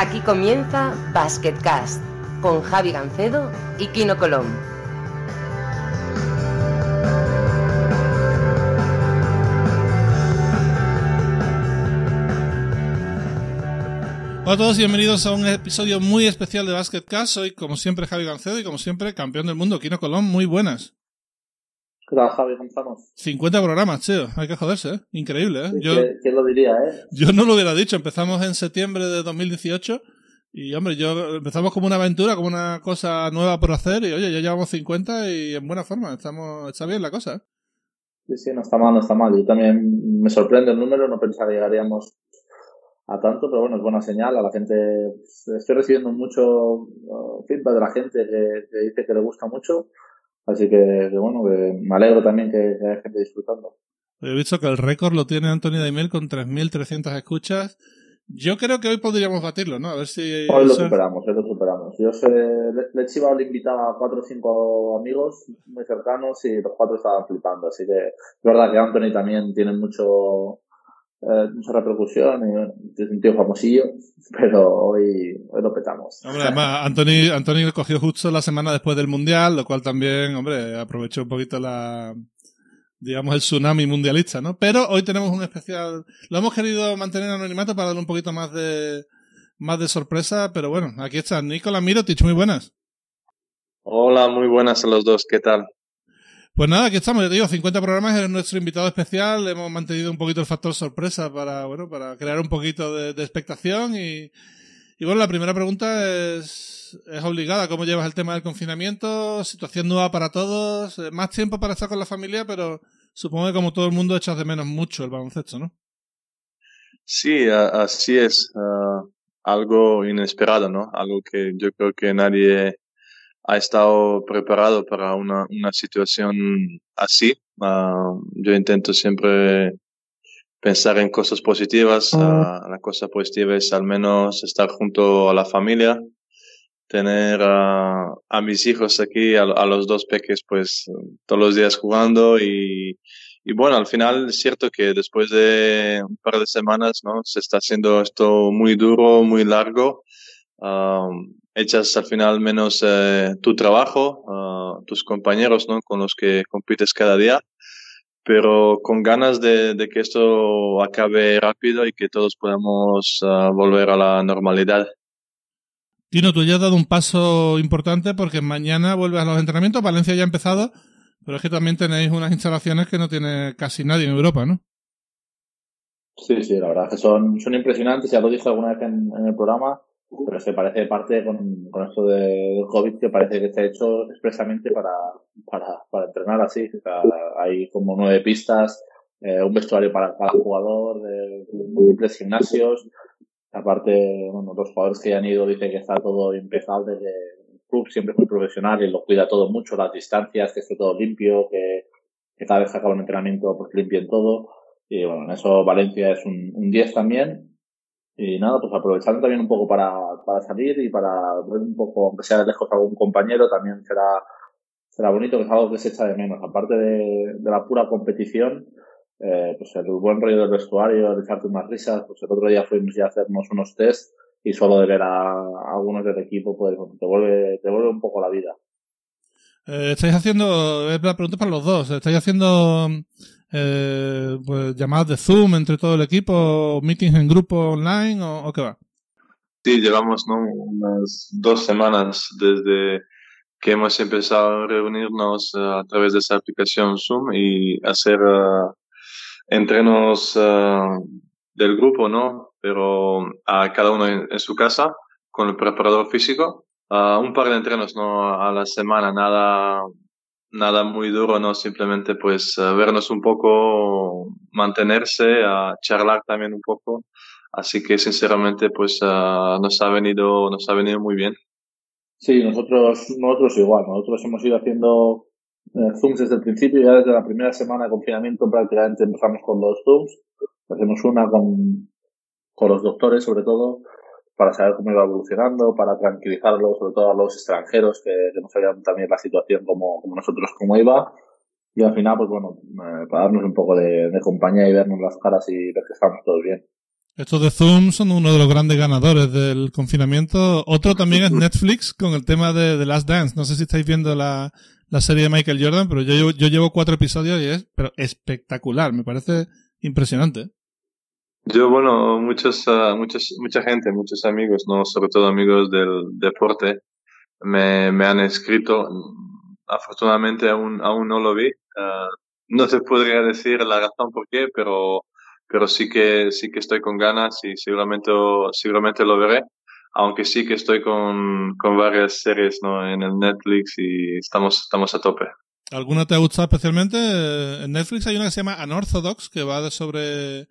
Aquí comienza Basketcast con Javi Gancedo y Kino Colón. Hola a todos y bienvenidos a un episodio muy especial de Basketcast. Soy, como siempre, Javi Gancedo y, como siempre, campeón del mundo, Kino Colón. Muy buenas. ¿Qué tal, Javi? ¿Cómo estamos? 50 programas, tío. Hay que joderse, ¿eh? Increíble, ¿eh? Yo, ¿Quién lo diría, eh? Yo no lo hubiera dicho. Empezamos en septiembre de 2018 y, hombre, yo empezamos como una aventura, como una cosa nueva por hacer y, oye, ya llevamos 50 y en buena forma. Estamos, está bien la cosa, ¿eh? Sí, sí, no está mal, no está mal. Yo también me sorprende el número, no pensaba que llegaríamos a tanto, pero bueno, es buena señal. A la gente, pues, estoy recibiendo mucho uh, feedback de la gente que, dice que le gusta mucho. Así que, bueno, que me alegro también que, haya gente disfrutando. He visto que el récord lo tiene Antonio Daimel con 3.300 escuchas. Yo creo que hoy podríamos batirlo, ¿no? A ver si... Hoy lo superamos, hoy lo superamos. Yo sé, le, le he chivado le invitaba a cuatro o cinco amigos muy cercanos y los cuatro estaban flipando. Así que es verdad que Anthony también tiene mucho eh, mucha repercusión y es un tío famosillo, pero hoy, hoy lo petamos. Hombre, además, Anthony, Anthony cogió justo la semana después del Mundial, lo cual también, hombre, aprovechó un poquito la, digamos, el tsunami mundialista, ¿no? Pero hoy tenemos un especial, lo hemos querido mantener anonimato para darle un poquito más de, más de sorpresa, pero bueno, aquí está Nicolás Mirotich, muy buenas. Hola, muy buenas a los dos, ¿qué tal? Pues nada, aquí estamos, ya te digo, 50 programas, eres nuestro invitado especial, hemos mantenido un poquito el factor sorpresa para, bueno, para crear un poquito de, expectación y, y, bueno, la primera pregunta es, es obligada, ¿cómo llevas el tema del confinamiento? Situación nueva para todos, eh, más tiempo para estar con la familia, pero supongo que como todo el mundo echas de menos mucho el baloncesto, ¿no? Sí, así es, ah, algo inesperado, ¿no? Algo que yo creo que nadie ha estado preparado para una, una situación así. Ah, yo intento siempre pensar en cosas positivas. Uh, la cosa positiva es al menos estar junto a la familia, tener a mis hijos aquí, a, los dos peques, pues todos los días jugando y, y bueno, al final es cierto que después de un par de semanas, ¿no? Se está haciendo esto muy duro, muy largo. Um, echas al final menos eh, tu trabajo, uh, tus compañeros ¿no? con los que compites cada día, pero con ganas de, de que esto acabe rápido y que todos podamos uh, volver a la normalidad. Tino, tú ya has dado un paso importante porque mañana vuelves a los entrenamientos. Valencia ya ha empezado, pero es que también tenéis unas instalaciones que no tiene casi nadie en Europa, ¿no? Sí, sí, la verdad es que son, son impresionantes. Ya lo dije alguna vez en el programa pero se parece parte con, con esto del COVID que parece que está hecho expresamente para, para, para entrenar así. O sea, hay como nueve pistas, eh, un vestuario para cada jugador, múltiples gimnasios. Aparte, bueno, los jugadores que han ido dicen que está todo impecable, que el club siempre es muy profesional y lo cuida todo mucho, las distancias, que esté todo limpio, que, que cada vez que acaba un entrenamiento pues limpien todo. Y bueno, en eso Valencia es un, un 10 también y nada, pues aprovechando también un poco para, para salir y para ver un poco, aunque sea lejos algún compañero, también será, será bonito, que es algo que se echa de menos. Aparte de, de la pura competición, eh, pues el buen rollo del vestuario, el echarte unas risas, pues el otro día fuimos ya a hacernos unos test y solo de ver a, algunos del equipo, pues te vuelve, te vuelve un poco la vida. Eh, estáis haciendo, la pregunta para los dos, estáis haciendo eh, pues, llamadas de Zoom entre todo el equipo, meetings en grupo online o, qué va? Sí, llevamos ¿no? unas dos semanas desde que hemos empezado a reunirnos eh, a través de esa aplicación Zoom y hacer uh, entrenos uh, del grupo, ¿no? Pero a cada uno en, su casa con el preparador físico. Uh, un par de entrenos, ¿no? A la semana, nada nada muy duro, ¿no? Simplemente pues eh, vernos un poco, mantenerse, a charlar también un poco. Así que sinceramente pues uh, nos ha venido, nos ha venido muy bien. Sí, nosotros, nosotros igual, nosotros hemos ido haciendo eh, Zooms desde el principio, ya desde la primera semana de confinamiento prácticamente empezamos con los Zooms. Hacemos una con, con los doctores sobre todo, para saber cómo iba evolucionando, para tranquilizarlo, sobre todo a los extranjeros que, no sabían también la situación como, como nosotros cómo iba. Y al final, pues bueno, eh, para darnos un poco de, compañía y vernos las caras y ver que estamos todos bien. Estos de Zoom son uno de los grandes ganadores del confinamiento. Otro también es Netflix con el tema de The Last Dance. No sé si estáis viendo la, la serie de Michael Jordan, pero yo, yo llevo cuatro episodios y es pero espectacular. Me parece impresionante. Yo, bueno, muchos, ah, muchos, mucha gente, muchos amigos, no, sobre todo amigos del deporte, me, me han escrito. Afortunadamente aún, aún no lo vi. Ah, no te podría decir la razón por qué, pero, pero sí que, sí que estoy con ganas y seguramente, seguramente lo veré. Aunque sí que estoy con, con varias series, ¿no? En el Netflix y estamos, estamos a tope. ¿Alguna te ha gustado especialmente? En Netflix hay una que se llama Unorthodox, que va de sobre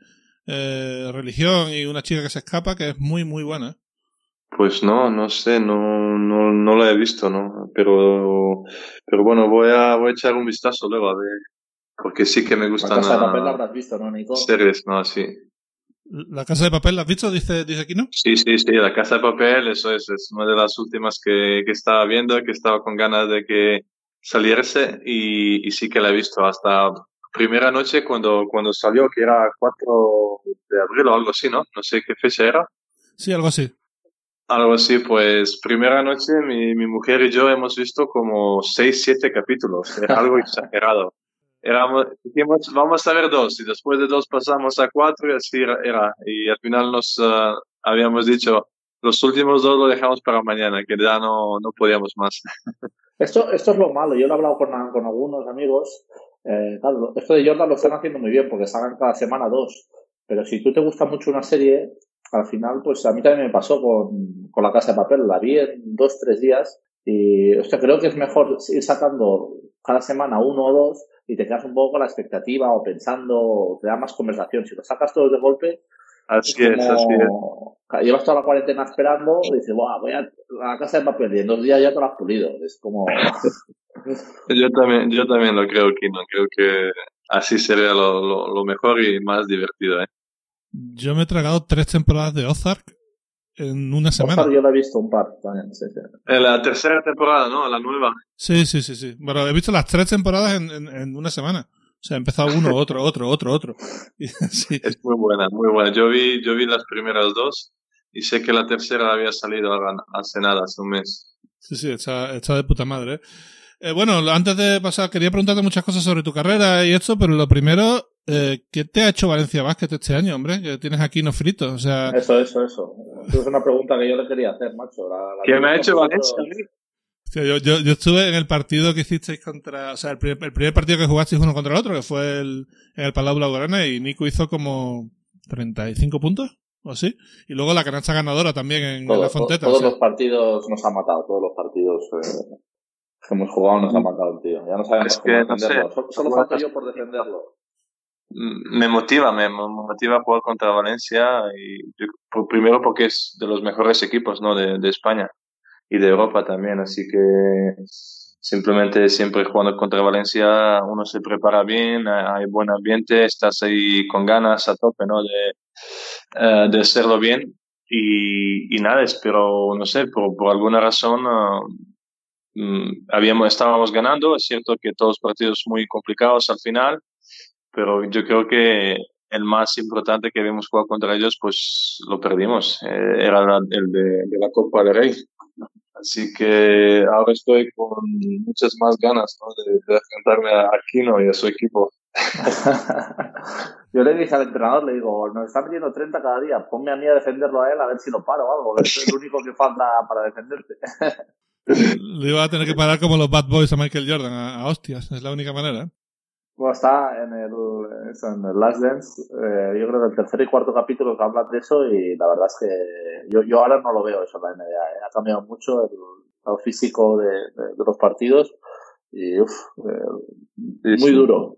eh, religión y una chica que se escapa, que es muy, muy buena. Pues no, no sé, no, no, no la he visto, ¿no? Pero, pero bueno, voy a, voy a echar un vistazo luego a ver, porque sí que me La gustan casa de papel la habrás visto, ¿no, Nico? series, ¿no? Sí. La casa de papel, ¿la has visto? Dice, dice aquí, ¿no? Sí, sí, sí, La Casa de Papel, eso es, es una de las últimas que, que estaba viendo, que estaba con ganas de que saliese y, y sí que la he visto hasta primera noche cuando, cuando salió, que era 4 de abril o algo así, ¿no? No sé qué fecha era. Sí, algo así. Algo así, pues primera noche mi, mi mujer y yo hemos visto como seis, siete capítulos, era algo exagerado. Éramos, dijimos, vamos a ver dos y después de dos pasamos a cuatro y así era. era. Y al final nos ah, habíamos dicho, los últimos dos lo dejamos para mañana, que ya no, no podíamos más. Esto, esto es lo malo. Yo lo he hablado con, con algunos amigos. Eh, claro, esto de Jordan lo están haciendo muy bien porque sacan cada semana dos. Pero si tú te gusta mucho una serie, al final, pues a mí también me pasó con, con La Casa de Papel. La vi en dos, tres días y, hostia, creo que es mejor ir sacando cada semana uno o dos y te quedas un poco con la expectativa o pensando, o te da más conversación. Si lo sacas todos de golpe, Así es es, así es. Llevas toda la cuarentena esperando y dices, Buah, voy a, a la casa de papel y en dos días ya te lo has pulido. Es como... Yo también, yo también lo creo, Kino. Creo que así sería lo, lo, lo mejor y más divertido, ¿eh? Yo me he tragado tres temporadas de Ozark en una semana. Ozark yo lo he visto un par también. Sí, sí. En la tercera temporada, ¿no? La nueva. Sí, sí, sí, sí. Bueno, he visto las tres temporadas en, en, en una semana. O sea, he empezado uno, otro, otro, otro, otro. Sí. Es muy buena, muy buena. Yo vi, yo vi las primeras dos y sé que la tercera había salido hace nada, hace un mes. Sí, sí, está, está de puta madre. ¿eh? Eh, bueno, antes de pasar, quería preguntarte muchas cosas sobre tu carrera y esto, pero lo primero, eh, ¿qué te ha hecho Valencia Basket este año, hombre? Que tienes aquí no frito. O sea, Eso, eso, eso. Esa es una pregunta que yo le quería hacer, macho. La, la ¿Qué me ha hecho Valencia? Hostia, yo, yo, yo estuve en el partido que hicisteis contra, o sea, el primer, el primer partido que jugasteis uno contra el otro, que fue el, en el Palau Blaugrana, y Nico hizo como 35 puntos, o así. Y luego la canasta ganadora también en, la Fonteta. todos sea. los partidos nos ha matado, todos los partidos eh, que hemos jugado nos ha matado el tío. Ya no sabemos Es cómo que, no sé. defenderlo. Solo, solo falto yo por defenderlo. Mm, Me motiva, me, motiva jugar contra Valencia y yo- por- primero porque es de los mejores equipos, ¿no? De, de España y de Europa también, así que simplemente siempre jugando contra Valencia uno se prepara bien, hay buen ambiente, estás ahí con ganas a tope, ¿no? De, eh, de hacerlo bien y, y nada, espero, no sé, por, alguna razón mm, habíamos, estábamos ganando, es cierto que todos partidos muy complicados al final, pero yo creo que el más importante que habíamos jugado contra ellos, pues lo perdimos, eh, era el de, de la Copa del Rey. Así que ahora estoy con muchas más ganas ¿no? de, de enfrentarme a Aquino y a su equipo. yo le dije al entrenador, le digo, nos está metiendo 30 cada día, ponme a mí a defenderlo a él a ver si lo paro o algo, que es el único que falta para defenderte. Le iba a tener que parar como los Bad Boys a Michael Jordan, a, a hostias, es la única manera. Bueno, está en el, en el Last Dance. eh, yo creo que el tercer y cuarto capítulo que hablan de eso y la verdad es que yo, yo ahora no lo veo eso en la NBA. ¿eh? Ha cambiado mucho el, el físico de, de- de los partidos y uf, eh, muy sí. duro.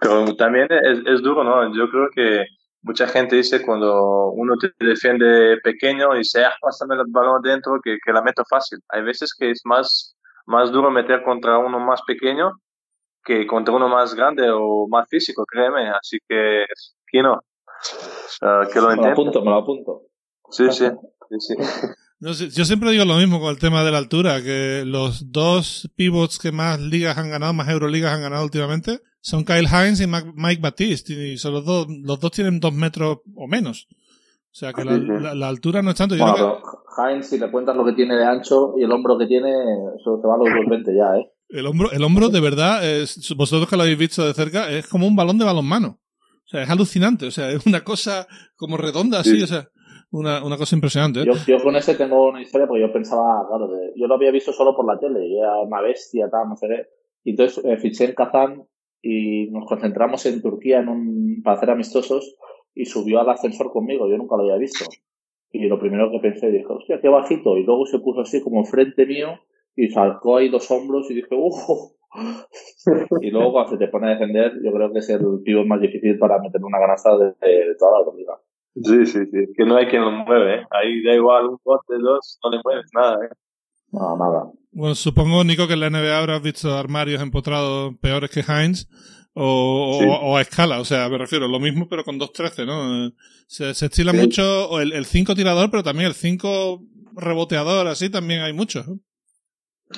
Pero también es, es duro, ¿no? Yo creo que mucha gente dice cuando uno te defiende pequeño y dice, ah, pásame el balón dentro que, que la meto fácil. Hay veces que es más, más duro meter contra uno más pequeño que contra uno más grande o más físico, créeme. Así que, que no. Ah, que lo Me lo apunto, me lo apunto. Sí, sí. sí, sí. No yo siempre digo lo mismo con el tema de la altura, que los dos pivots que más ligas han ganado, más Euroligas han ganado últimamente, son Kyle Hines y Mac- Mike Batiste, y son los dos, los dos tienen dos metros o menos. O sea que la, la, altura no es tanto. Yo bueno, Heinz, si le cuentas lo que tiene de ancho y el hombro que tiene, eso se va a los 220 ya, ¿eh? El hombro, el hombro de verdad, es, vosotros que lo habéis visto de cerca, es como un balón de balonmano. O sea, es alucinante. O sea, es una cosa como redonda así, o sea, una, una cosa impresionante. ¿eh? Yo, yo, con ese tengo una historia porque yo pensaba, claro, yo lo había visto solo por la tele, y era una bestia, tal, no sé qué. Y entonces eh, fiché en Kazán y nos concentramos en Turquía en un, para hacer amistosos y subió al ascensor conmigo, yo nunca lo había visto. Y lo primero que pensé, dije, hostia, qué bajito. Y luego se puso así como frente mío y salcó ahí dos hombros y dije, ¡uh! y luego cuando se te pone a defender, yo creo que es el pivo más difícil para meter una canasta de, toda la liga. Sí, sí, sí. Que no hay quien lo mueve, ¿eh? Ahí da igual un bote, dos, no le mueves nada, ¿eh? No, nada. Bueno, supongo, Nico, que en la NBA habrás visto armarios empotrados peores que Heinz o, o, a escala. O sea, me refiero, lo mismo, pero con 2.13, ¿no? Se, se estila mucho el 5 tirador, pero también el 5 reboteador, así también hay muchos.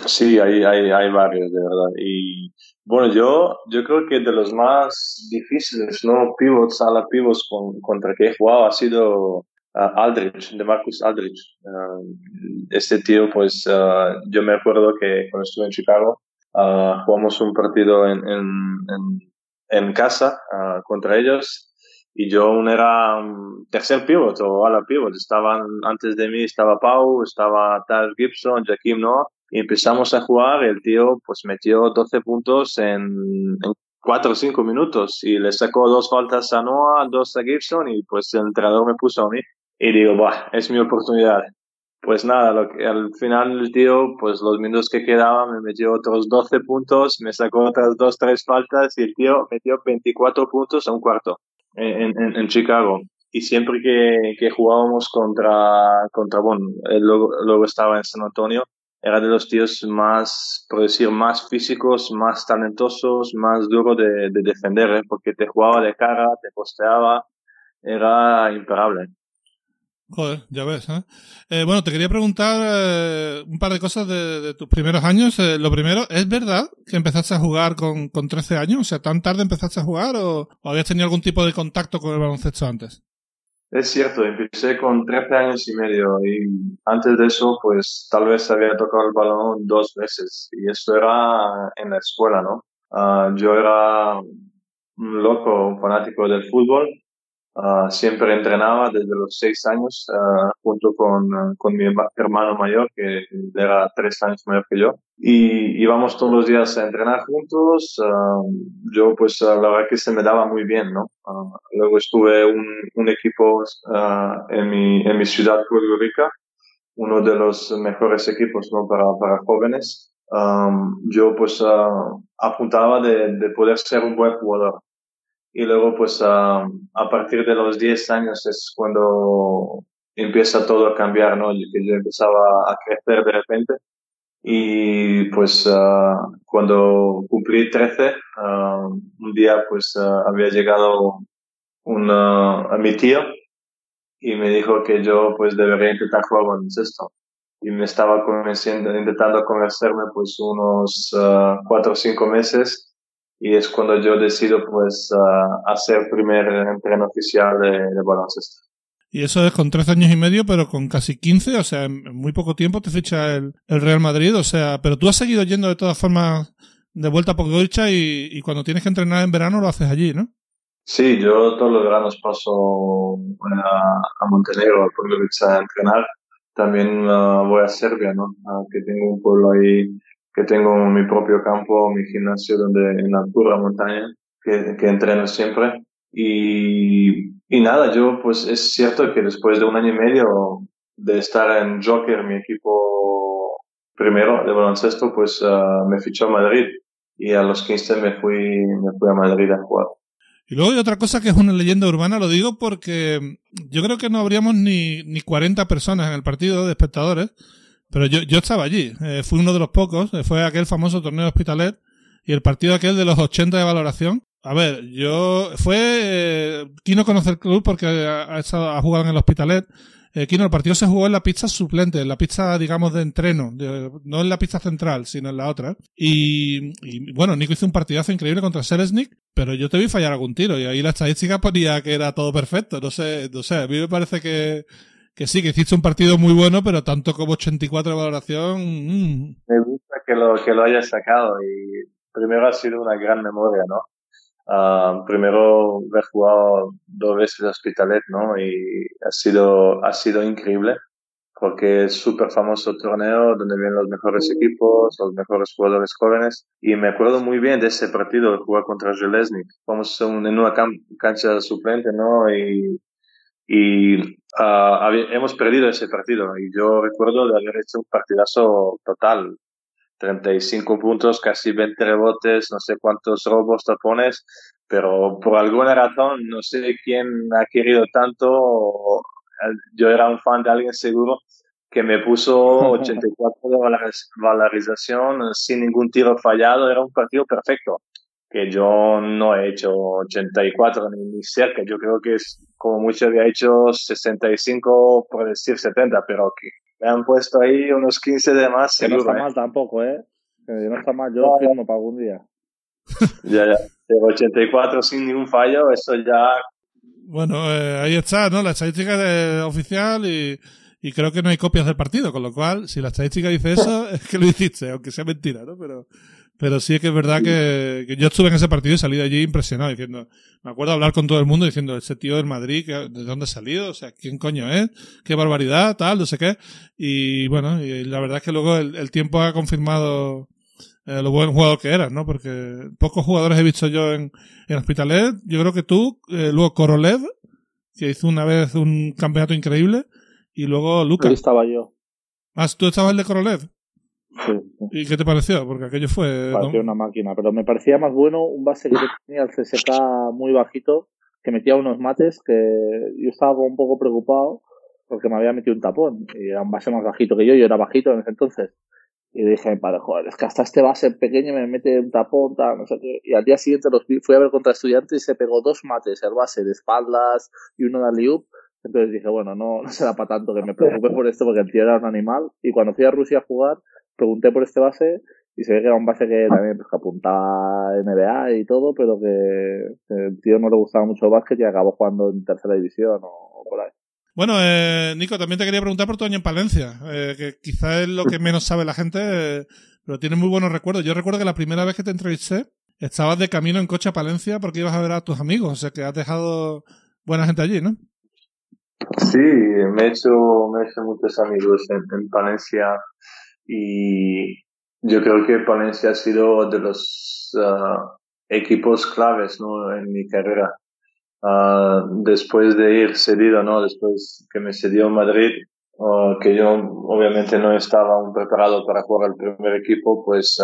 Sí, hay, hay, hay varios, de verdad. Y bueno, yo, yo creo que de los más difíciles, ¿no? Pivots, a la pivots con, contra que he jugado ha sido Aldrich, de Marcus Aldrich. Uh, este tío, pues uh, yo me acuerdo que cuando estuve en Chicago uh, jugamos un partido en, en, en, casa contra ellos y yo un era un tercer pivot o ala pivot. Estaban antes de mí, estaba Pau, estaba Taj Gibson, Jaquim Noah y empezamos a jugar el tío pues metió 12 puntos en, en 4 o 5 minutos y le sacó dos faltas a Noah, dos a Gibson y pues el entrenador me puso a mí y digo, Buah, es mi oportunidad. Pues nada, lo que, al final el tío, pues los minutos que quedaban me metió otros 12 puntos, me sacó otras dos, tres faltas y el tío metió 24 puntos a un cuarto en, en, en Chicago. Y siempre que, que jugábamos contra, contra, bueno, él luego, luego estaba en San Antonio, era de los tíos más, por decir, más físicos, más talentosos, más duro de, de defender, ¿eh? porque te jugaba de cara, te posteaba, era imparable. Joder, ya ves. ¿eh? Eh, bueno, te quería preguntar eh, un par de cosas de, tus primeros años. Eh, lo primero, ¿es verdad que empezaste a jugar con, con 13 años? O sea, ¿tan tarde empezaste a jugar o, habías tenido algún tipo de contacto con el baloncesto antes? Es cierto, empecé con 13 años y medio y antes de eso, pues tal vez había tocado el balón dos veces y eso era en la escuela, ¿no? Uh, yo era un loco, un fanático del fútbol Uh, siempre entrenaba desde los seis años uh, junto con, uh, con, mi hermano mayor, que era tres años mayor que yo. Y íbamos todos los días a entrenar juntos. yo, pues, la verdad que se me daba muy bien, ¿no? luego estuve un, un equipo en, mi, en mi ciudad, Puerto Rica, uno de los mejores equipos, ¿no? Para, para jóvenes. Um, yo, pues, apuntaba de, de poder ser un buen jugador y luego pues a, a partir de los 10 años es cuando empieza todo a cambiar, ¿no? Que yo empezaba a crecer de repente y pues uh, cuando cumplí 13, uh, un día pues uh, había llegado una, a mi tío y me dijo que yo pues debería intentar jugar baloncesto. Y me estaba convenciendo, intentando convencerme pues unos cuatro o cinco meses y es cuando yo decido pues uh, hacer primer entreno oficial de, de, baloncesto. Y eso es con 13 años y medio, pero con casi 15, o sea, en muy poco tiempo te ficha el, el Real Madrid, o sea, pero tú has seguido yendo de todas formas de vuelta a Podgorica y, y cuando tienes que entrenar en verano lo haces allí, ¿no? Sí, yo todos los veranos paso a, a Montenegro, a Podgorica a entrenar. También uh, voy a Serbia, ¿no? Uh, que tengo un pueblo ahí que tengo mi propio campo, mi gimnasio donde en la pura montaña, que, que entreno siempre. Y, y nada, yo pues es cierto que después de un año y medio de estar en Joker, mi equipo primero de baloncesto, pues uh, me fichó a Madrid y a los 15 me fui, me fui a Madrid a jugar. Y luego hay otra cosa que es una leyenda urbana, lo digo porque yo creo que no habríamos ni, ni 40 personas en el partido de espectadores pero yo, yo estaba allí, eh, fui uno de los pocos, eh, fue aquel famoso torneo de Hospitalet y el partido aquel de los 80 de valoración. A ver, yo fue eh, Kino conoce el club porque ha, estado, ha jugado en el Hospitalet. Eh, Kino, el partido se jugó en la pista suplente, en la pista, digamos, de entreno, no en la pista central, sino en la otra. Y, bueno, Nico hizo un partidazo increíble contra Selesnik pero yo te vi fallar algún tiro y ahí la estadística ponía que era todo perfecto. No sé, no sé, a mí me parece que, que sí, que hiciste un partido muy bueno, pero tanto como 84 de valoración. Mm. Me gusta que lo, que lo hayas sacado y primero ha sido una gran memoria, ¿no? Uh, primero haber jugado dos veces Hospitalet, ¿no? Y ha sido, ha sido increíble porque es súper famoso torneo donde vienen los mejores equipos, los mejores jugadores jóvenes. Y me acuerdo muy bien de ese partido jugar contra Železnik. Vamos en una cancha suplente, ¿no? Y, y uh, hemos perdido ese partido. Y yo recuerdo de haber hecho un partidazo total. 35 puntos, casi 20 rebotes, no sé cuántos robos, tapones, pero por alguna razón, no sé quién ha querido tanto yo era un fan de alguien seguro que me puso 84 de valorización sin ningún tiro fallado, era un partido perfecto, que yo no he hecho 84 ni, cerca, yo creo que es como mucho había hecho 65 por decir 70, pero que me han puesto ahí unos 15 de más. Que no está ¿eh? mal tampoco, ¿eh? Que no está mal, yo firmo para algún día. ya, ya. Pero 84 sin ningún fallo, eso ya bueno, eh, ahí está, ¿no? La estadística de, oficial y, y, creo que no hay copias del partido, con lo cual, si la estadística dice eso, es que lo hiciste, aunque sea mentira, ¿no? Pero, pero sí es que es verdad que, que yo estuve en ese partido y salí de allí impresionado, diciendo, me acuerdo hablar con todo el mundo diciendo, ese tío del Madrid, ¿de dónde ha salido? O sea, ¿quién coño es? ¿Qué barbaridad? Tal, no sé qué. Y bueno, y la verdad es que luego el, el tiempo ha confirmado eh, lo buen jugador que eras, ¿no? Porque pocos jugadores he visto yo en, en Hospitalet. Yo creo que tú, eh, luego Korolev, que hizo una vez un campeonato increíble, y luego Lucas. Ahí estaba yo. Ah, ¿tú estabas el de Korolev? Sí, ¿Y qué te pareció? Porque aquello fue... Parecía una máquina, pero me parecía más bueno un base que tenía el CSK muy bajito, que metía unos mates, que yo estaba un poco preocupado porque me había metido un tapón, y era un base más bajito que yo, yo era bajito en ese entonces. Y dije a mi padre, joder, es que hasta este base pequeño me mete un tapón, tal, no sé qué. Y al día siguiente los fui a ver contra estudiantes y se pegó dos mates, el base de espaldas y uno de aliup. Entonces dije, bueno, no, no será para tanto que me preocupe por esto porque el tío era un animal. Y cuando fui a Rusia a jugar, pregunté por este base y se ve que era un base que también pues, que apuntaba NBA y todo, pero que, el tío no le gustaba mucho el básquet y acabó jugando en tercera división o por ahí. Bueno, eh, Nico, también te quería preguntar por tu año en Palencia, eh, que quizá es lo que menos sabe la gente, eh, pero tienes muy buenos recuerdos. Yo recuerdo que la primera vez que te entrevisté, estabas de camino en coche a Palencia porque ibas a ver a tus amigos, o sea que has dejado buena gente allí, ¿no? Sí, me he hecho, me he hecho muchos amigos en, Palencia y yo creo que Palencia ha sido de los ah, equipos claves ¿no? en mi carrera. Ah, después de ir cedido, ¿no? Después que me cedió Madrid, uh, que yo obviamente no estaba aún preparado para jugar al primer equipo, pues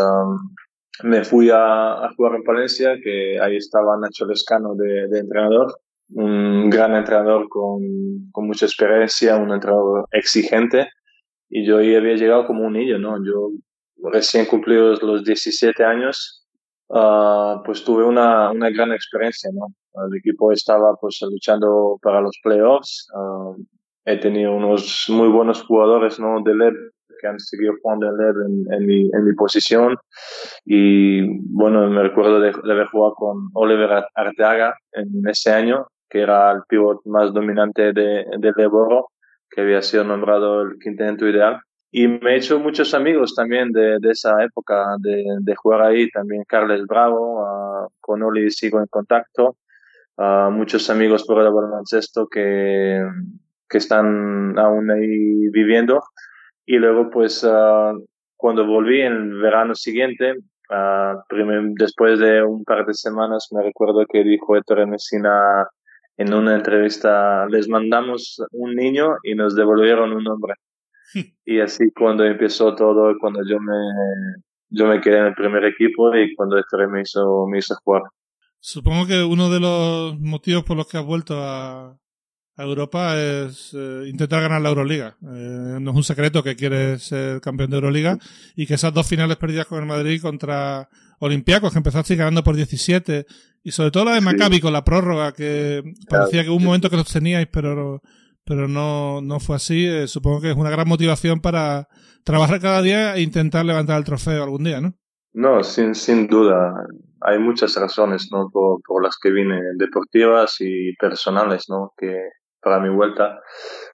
me fui a, a, jugar en Palencia, que ahí estaba Nacho Lescano de, de entrenador, un gran entrenador con, con, mucha experiencia, un entrenador exigente, y yo ahí había llegado como un niño, ¿no? Yo recién cumplidos los 17 años, uh, pues tuve una, una gran experiencia, ¿no? El equipo estaba pues luchando para los playoffs. Uh, he tenido unos muy buenos jugadores ¿no? de LED que han seguido jugando en LED en, en, mi, en mi posición. Y bueno, me recuerdo de, haber jugado con Oliver Arteaga en ese año, que era el pivot más dominante de, de Leboro, que había sido nombrado el quinteto ideal. Y me he hecho muchos amigos también de, de esa época de, de, jugar ahí, también Carles Bravo, uh, con Oli sigo en contacto muchos amigos por el baloncesto que, que están aún ahí viviendo. Y luego, pues, uh, cuando volví en el verano siguiente, uh, después de un par de semanas, me recuerdo que dijo Héctor Messina en una entrevista, les mandamos un niño y nos devolvieron un hombre. y así cuando empezó todo, cuando yo me, yo me quedé en el primer equipo y cuando Héctor me hizo, me hizo jugar. Supongo que uno de los motivos por los que has vuelto a, Europa es eh, intentar ganar la Euroliga. Eh, no es un secreto que quieres ser campeón de Euroliga y que esas dos finales perdidas con el Madrid contra Olympiacos, que empezaste ganando por 17, y sobre todo la de Maccabi con la prórroga, que parecía que hubo un momento que los teníais, pero, pero no, no fue así. Eh, supongo que es una gran motivación para trabajar cada día e intentar levantar el trofeo algún día, ¿no? No, sin, sin duda. hay muchas razones, ¿no? Por, por las que vine, deportivas y personales, ¿no? Que para mi vuelta.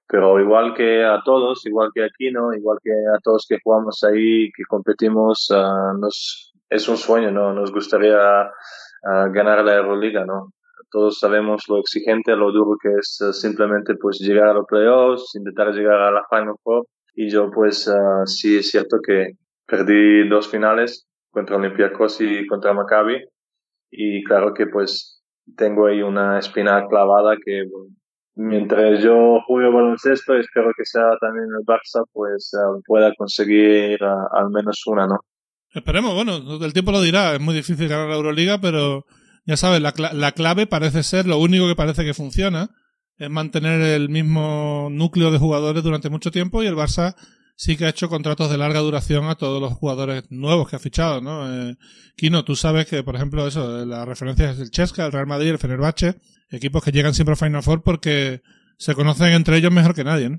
Pero igual que a todos, igual que aquí, ¿no? Igual que a todos que jugamos ahí, que competimos, ah, nos, es un sueño, ¿no? Nos gustaría ah, ganar la Euroliga, ¿no? Todos sabemos lo exigente, lo duro que es ah, simplemente pues llegar a los playoffs, intentar llegar a la Final Four. Y yo pues sí es cierto que perdí dos finales contra Olympiacos y contra Maccabi. Y claro que pues tengo ahí una espina clavada que mientras yo juego baloncesto, espero que sea también el Barça, pues uh, pueda conseguir uh, al menos una, ¿no? Esperemos, bueno, el tiempo lo dirá, es muy difícil ganar la Euroliga, pero ya sabes, la, la clave parece ser, lo único que parece que funciona, es mantener el mismo núcleo de jugadores durante mucho tiempo y el Barça sí que ha hecho contratos de larga duración a todos los jugadores nuevos que ha fichado, ¿no? Eh, Kino, tú sabes que, por ejemplo, eso, la referencia es el Chesca, el Real Madrid, el Fenerbahce, equipos que llegan siempre a Final Four porque se conocen entre ellos mejor que nadie, ¿no?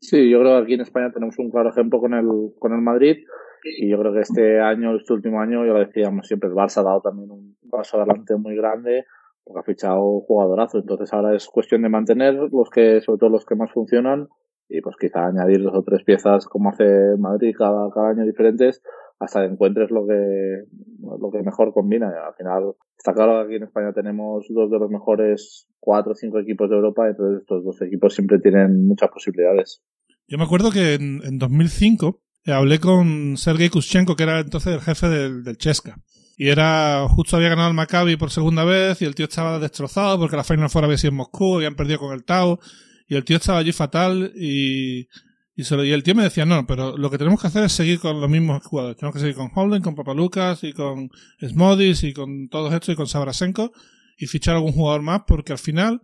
Sí, yo creo que aquí en España tenemos un claro ejemplo con el, con el Madrid y yo creo que este año, este último año, ya lo decíamos siempre, el Barça ha dado también un paso adelante muy grande porque ha fichado jugadorazo. Entonces ahora es cuestión de mantener los que, sobre todo los que más funcionan y pues quizá añadir dos o tres piezas como hace Madrid cada, cada año diferentes hasta que encuentres lo que, lo que mejor combina. Al final, está claro que aquí en España tenemos dos de los mejores cuatro o cinco equipos de Europa, entonces estos dos equipos siempre tienen muchas posibilidades. Yo me acuerdo que en, en 2005 eh, hablé con Sergei Kuschenko, que era entonces el jefe del, del Chesca. Y era, justo había ganado el Maccabi por segunda vez y el tío estaba destrozado porque la Final Four había sido en Moscú, habían perdido con el Tau y el tío estaba allí fatal y, y, y el tío me decía, no, pero lo que tenemos que hacer es seguir con los mismos jugadores. Tenemos que seguir con Holden, con Papalucas y con Smodis y con todos estos y con Sabrasenko y fichar algún jugador más porque al final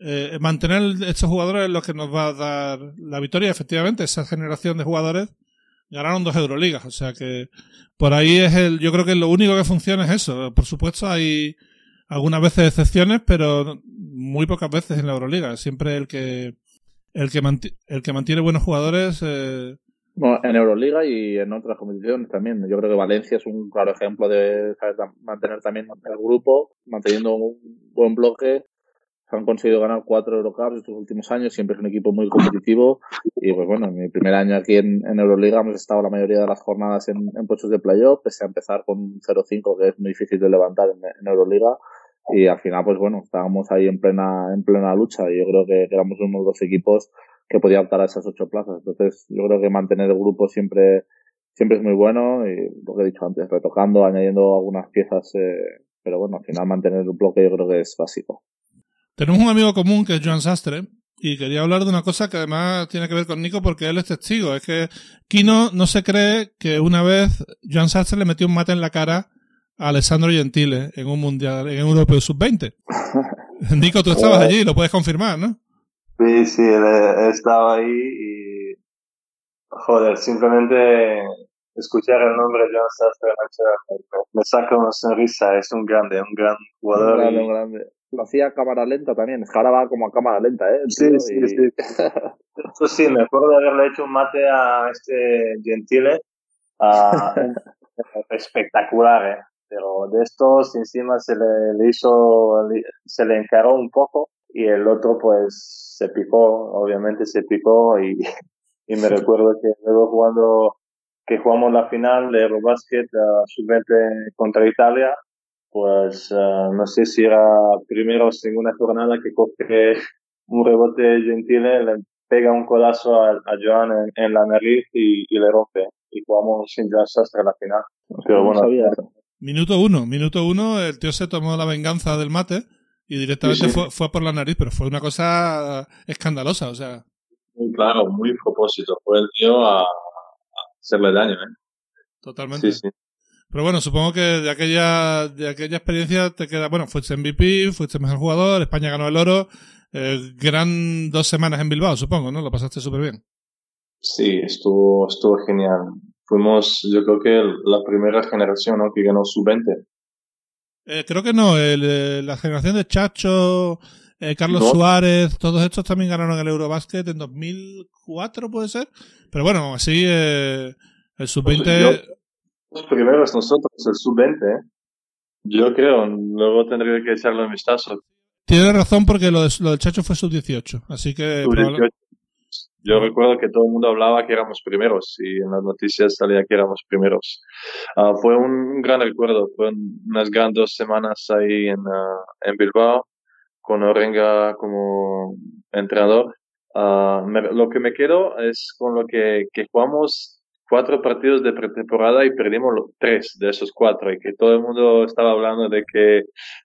eh, mantener estos jugadores es lo que nos va a dar la victoria. Efectivamente, esa generación de jugadores ganaron dos Euroligas, o sea que por ahí es el, yo creo que lo único que funciona es eso. Por supuesto hay algunas veces excepciones, pero muy pocas veces en la Euroliga. Siempre el que el que, el que mantiene buenos jugadores. Eh... Bueno, en Euroliga y en otras competiciones también. Yo creo que Valencia es un claro ejemplo de mantener también el grupo, manteniendo un buen bloque. Han conseguido ganar cuatro Eurocups estos últimos años. Siempre es un equipo muy competitivo. Y pues bueno, en mi primer año aquí en, Euroliga hemos estado la mayoría de las jornadas en, puestos de playoff, pese a empezar con un 0-5 que es muy difícil de levantar en Euroliga y al final pues bueno estábamos ahí en plena en plena lucha. Y yo creo que éramos uno de los equipos que podía optar a esas ocho plazas. Entonces yo creo que mantener el grupo siempre siempre es muy bueno y lo que he dicho antes retocando añadiendo algunas piezas eh, pero bueno al final mantener el bloque yo creo que es básico. Tenemos un amigo común que es Joan Sastre y quería hablar de una cosa que además tiene que ver con Nico porque él es testigo. Es que Kino no se cree que una vez Joan Sastre le metió un mate en la cara Alessandro Gentile en un mundial, en un europeo sub-20. Nico, tú estabas allí, lo puedes confirmar, ¿no? Sí, sí, he estado ahí y. Joder, simplemente escuchar el nombre de John Sastre me, saca una sonrisa, es un grande, un gran jugador. Un grande, un grande. Lo hacía a cámara lenta también, es que ahora va como a cámara lenta, ¿eh? Sí, sí, sí. Eso sí, me acuerdo de haberle hecho un mate a este Gentile. espectacular, ¿eh? Pero de estos encima se le, hizo, se le encaró un poco y el otro pues se picó, obviamente se picó y, y me recuerdo que luego jugando, que jugamos la final de Eurobasket uh, sub-20 contra Italia, pues uh, no sé si era primero o segunda jornada que coge un rebote gentile, le pega un codazo a, a Joan en, la nariz y, y, le rompe. Y jugamos sin Joan Sastre la final. Pero bueno, Minuto uno, minuto uno, el tío se tomó la venganza del mate y directamente Fue, fue por la nariz, pero fue una cosa escandalosa, o sea. Muy claro, muy propósito. Fue el tío a, hacerle daño, ¿eh? Totalmente. Sí, sí. Pero bueno, supongo que de aquella, de aquella experiencia te queda, bueno, fuiste MVP, fuiste mejor jugador, España ganó el oro, eh, gran dos semanas en Bilbao, supongo, ¿no? Lo pasaste súper bien. Sí, estuvo, estuvo genial fuimos, yo creo que la primera generación ¿no? que ganó su 20. Eh, creo que no, el, eh, la generación de Chacho, eh, Carlos Suárez, todos estos también ganaron el Eurobasket en 2004, puede ser. Pero bueno, así eh, el sub-20. Pues los primeros nosotros, el sub-20. Yo creo, luego tendría que echarle un vistazo. Tiene razón porque lo, de, lo del Chacho fue sub-18, así que... Sub yo recuerdo que todo el mundo hablaba que éramos primeros y en las noticias salía que éramos primeros. Uh, fue un gran recuerdo, fue unas grandes dos semanas ahí en, uh, en Bilbao con Orenga como entrenador. Uh, lo que me quedo es con lo que, que jugamos cuatro partidos de pretemporada y perdimos tres de esos cuatro y que todo el mundo estaba hablando de que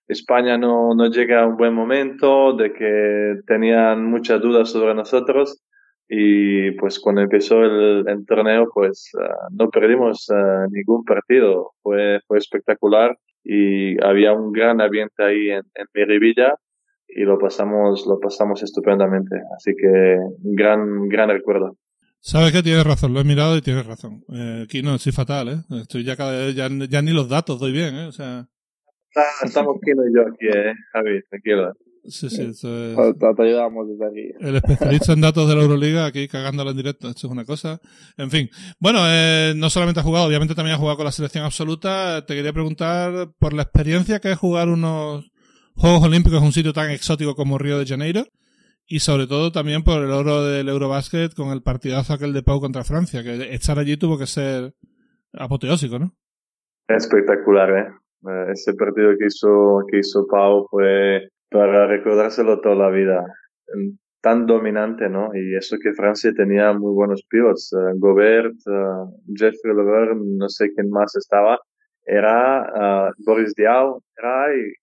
España no, no llega a un buen momento, de que tenían muchas dudas sobre nosotros y pues cuando empezó el, torneo pues uh, no perdimos uh, ningún partido fue fue espectacular y había un gran ambiente ahí en, en Miribilla y lo pasamos lo pasamos estupendamente así que un gran gran recuerdo Sabes que tienes razón, lo he mirado y tienes razón. Eh, aquí no, estoy fatal, ¿eh? Estoy ya cada vez, ya, ya ni los datos doy bien, ¿eh? O sea... Estamos Kino y yo aquí, ¿eh? Javi, tranquilo. Sí, sí, eso es... Te, ayudamos desde aquí. El especialista en datos de la Euroliga aquí cagándola en directo. Esto es una cosa. En fin. Bueno, eh, no solamente ha jugado, obviamente también ha jugado con la selección absoluta. Te quería preguntar por la experiencia que es jugar unos Juegos Olímpicos en un sitio tan exótico como Río de Janeiro. Y sobre todo también por el oro del Eurobasket con el partidazo aquel de Pau contra Francia, que estar allí tuvo que ser apoteósico, ¿no? Espectacular, ¿eh? eh ese partido que hizo, que hizo Pau fue para recordárselo toda la vida. Tan dominante, ¿no? Y eso que Francia tenía muy buenos pivots. Uh, Gobert, uh, Jeffrey Lever, no sé quién más estaba. Era uh, Boris Diaw, era y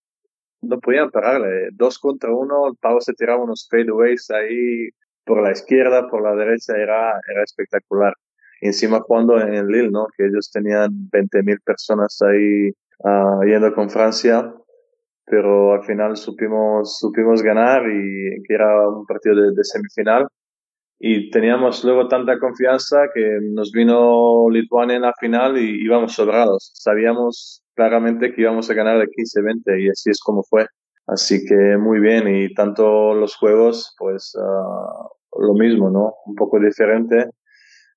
no podían pararle. Dos contra uno, Pau se tiraba unos fadeaways ahí por la izquierda, por la derecha, era, era espectacular. Encima jugando en Lille, ¿no? Que ellos tenían 20.000 personas ahí yendo con Francia pero al final supimos, supimos ganar y que era un partido de, semifinal. Y teníamos luego tanta confianza que nos vino Lituania en la final y íbamos sobrados. Sabíamos claramente que íbamos a ganar de 15-20 y así es como fue. Así que muy bien y tanto los juegos, pues uh, lo mismo, ¿no? Un poco diferente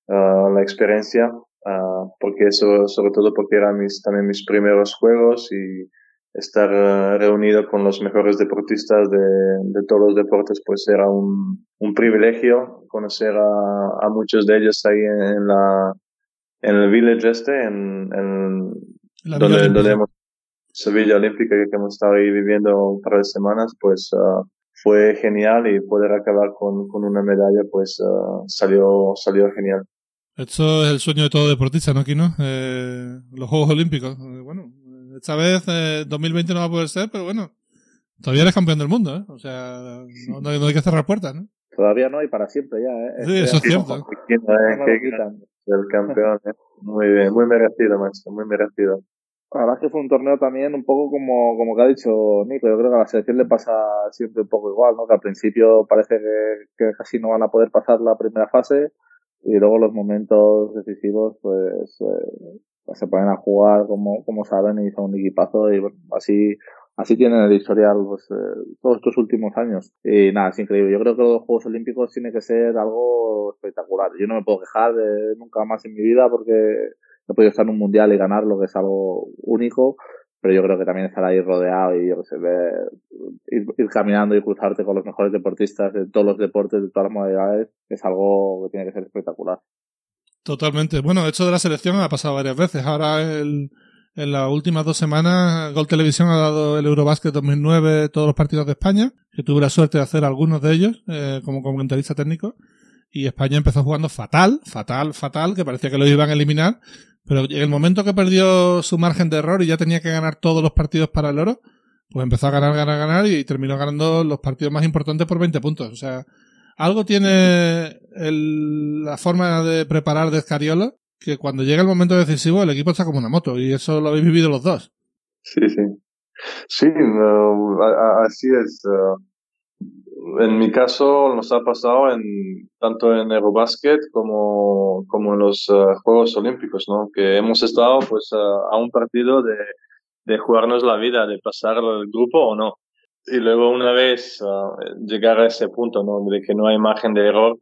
uh, la experiencia, uh, porque eso, sobre todo porque eran mis, también mis primeros juegos y estar eh, reunido con los mejores deportistas de, de, todos los deportes, pues era un, un privilegio conocer a, a, muchos de ellos ahí en, la en el village este, en, en donde, donde, hemos Sevilla Olímpica que hemos estado ahí viviendo un par de semanas, pues uh, fue genial y poder acabar con, con una medalla, pues uh, salió salió genial. Esto es el sueño de todo deportista, ¿no, Kino? Eh, los Juegos Olímpicos. Eh, bueno, esta vez, eh, 2020 no va a poder ser, pero bueno, todavía eres campeón del mundo, ¿eh? O sea, no, no, hay que cerrar puertas, ¿no? Todavía no y para siempre ya, ¿eh? Sí, eso es cierto. El campeón, ¿eh? Muy bien, muy merecido, maestro, muy merecido. La verdad es que fue un torneo también un poco como, como que ha dicho Nico, yo creo que a la selección le pasa siempre un poco igual, ¿no? Que al principio parece que, que casi no van a poder pasar la primera fase y luego los momentos decisivos pues eh, pues se ponen a jugar como, como saben y son un equipazo y bueno, así así tienen el historial pues, eh, todos estos últimos años. Y nada es increíble. Yo creo que los Juegos Olímpicos tiene que ser algo espectacular. Yo no me puedo quejar de nunca más en mi vida porque he podido estar en un mundial y ganar lo que es algo único pero yo creo que también estar ahí rodeado y yo ir, caminando y cruzarte con los mejores deportistas de todos los deportes, de todas las modalidades, es algo que tiene que ser espectacular. Totalmente. Bueno, esto de la selección ha pasado varias veces. Ahora el, en las últimas dos semanas Gol Televisión ha dado el Eurobasket 2009 todos los partidos de España, que tuve la suerte de hacer algunos de ellos eh, como comentarista técnico. Y España empezó jugando fatal, fatal, fatal, que parecía que lo iban a eliminar. Pero en el momento que perdió su margen de error y ya tenía que ganar todos los partidos para el oro, pues empezó a ganar, ganar, ganar y terminó ganando los partidos más importantes por 20 puntos. O sea, algo tiene el, la forma de preparar de Escariola que cuando llega el momento decisivo el equipo está como una moto y eso lo habéis vivido los dos. Sí, sí. Sí, así es. Uh, en mi caso nos ha pasado en tanto en Eurobasket como, como en los uh, Juegos Olímpicos, ¿no? Que hemos estado pues a un partido de, de jugarnos la vida, de pasar el grupo o no. Y luego una vez uh, llegar a ese punto, ¿no? De que no hay margen de error,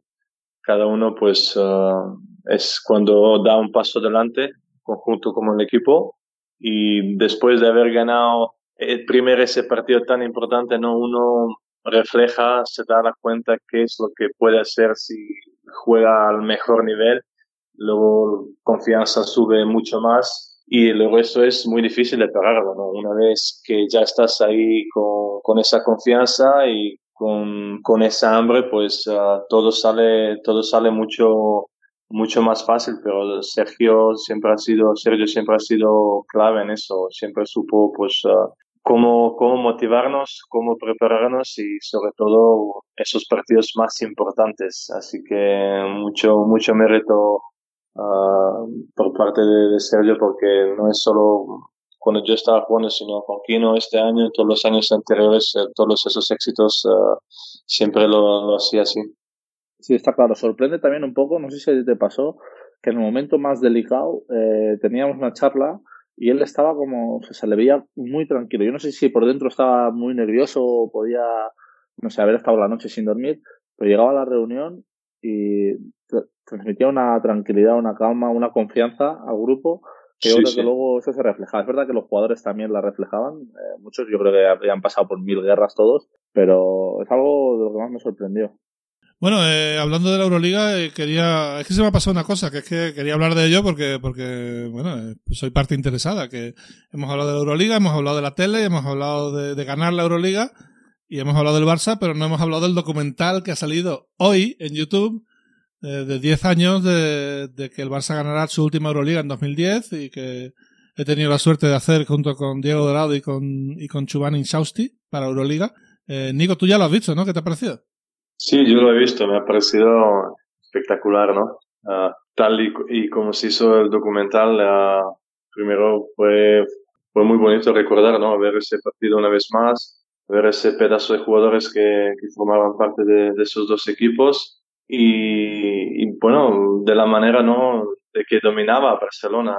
cada uno pues uh, es cuando da un paso adelante, conjunto como el equipo, y después de haber ganado el primer ese partido tan importante, ¿no? Uno refleja, se da la cuenta qué es lo que puede hacer si juega al mejor nivel, luego confianza sube mucho más y luego eso es muy difícil de pararlo, ¿no? Una vez que ya estás ahí con, con esa confianza y con, con esa hambre, pues uh, todo sale, todo sale mucho, mucho más fácil, pero Sergio siempre ha sido, Sergio siempre ha sido clave en eso, siempre supo, pues, uh, cómo, cómo motivarnos, cómo prepararnos y sobre todo esos partidos más importantes. Así que mucho, mucho mérito uh, por parte de, de, Sergio porque no es solo cuando yo estaba jugando, sino con Kino este año, todos los años anteriores, eh, todos esos éxitos, uh, siempre lo, lo, hacía así. Sí, está claro. Sorprende también un poco, no sé si te pasó, que en el momento más delicado eh, teníamos una charla y él estaba como, se le veía muy tranquilo. Yo no sé si por dentro estaba muy nervioso o podía, no sé, haber estado la noche sin dormir, pero llegaba a la reunión y transmitía una tranquilidad, una calma, una confianza al grupo que yo creo sí. que luego eso se reflejaba. Es verdad que los jugadores también la reflejaban, eh, muchos yo creo que habían pasado por mil guerras todos, pero es algo de lo que más me sorprendió. Bueno, eh, hablando de la Euroliga, eh, quería, es que se me ha pasado una cosa, que es que quería hablar de ello porque, porque bueno, eh, soy parte interesada, que hemos hablado de la Euroliga, hemos hablado de la tele, hemos hablado de, de, ganar la Euroliga y hemos hablado del Barça, pero no hemos hablado del documental que ha salido hoy en YouTube eh, de 10 años de, que el Barça ganará su última Euroliga en 2010 y que he tenido la suerte de hacer junto con Diego Dorado y con, y con Chubán Inchausti para Euroliga. Eh, Nico, tú ya lo has visto, ¿no? ¿Qué te ha parecido? Sí, yo lo he visto, me ha parecido espectacular, ¿no? Uh, tal y, como se hizo el documental, uh, primero fue, fue muy bonito recordar, ¿no? Ver ese partido una vez más, ver ese pedazo de jugadores que, que formaban parte de, esos dos equipos y, bueno, de la manera, ¿no? De que dominaba Barcelona,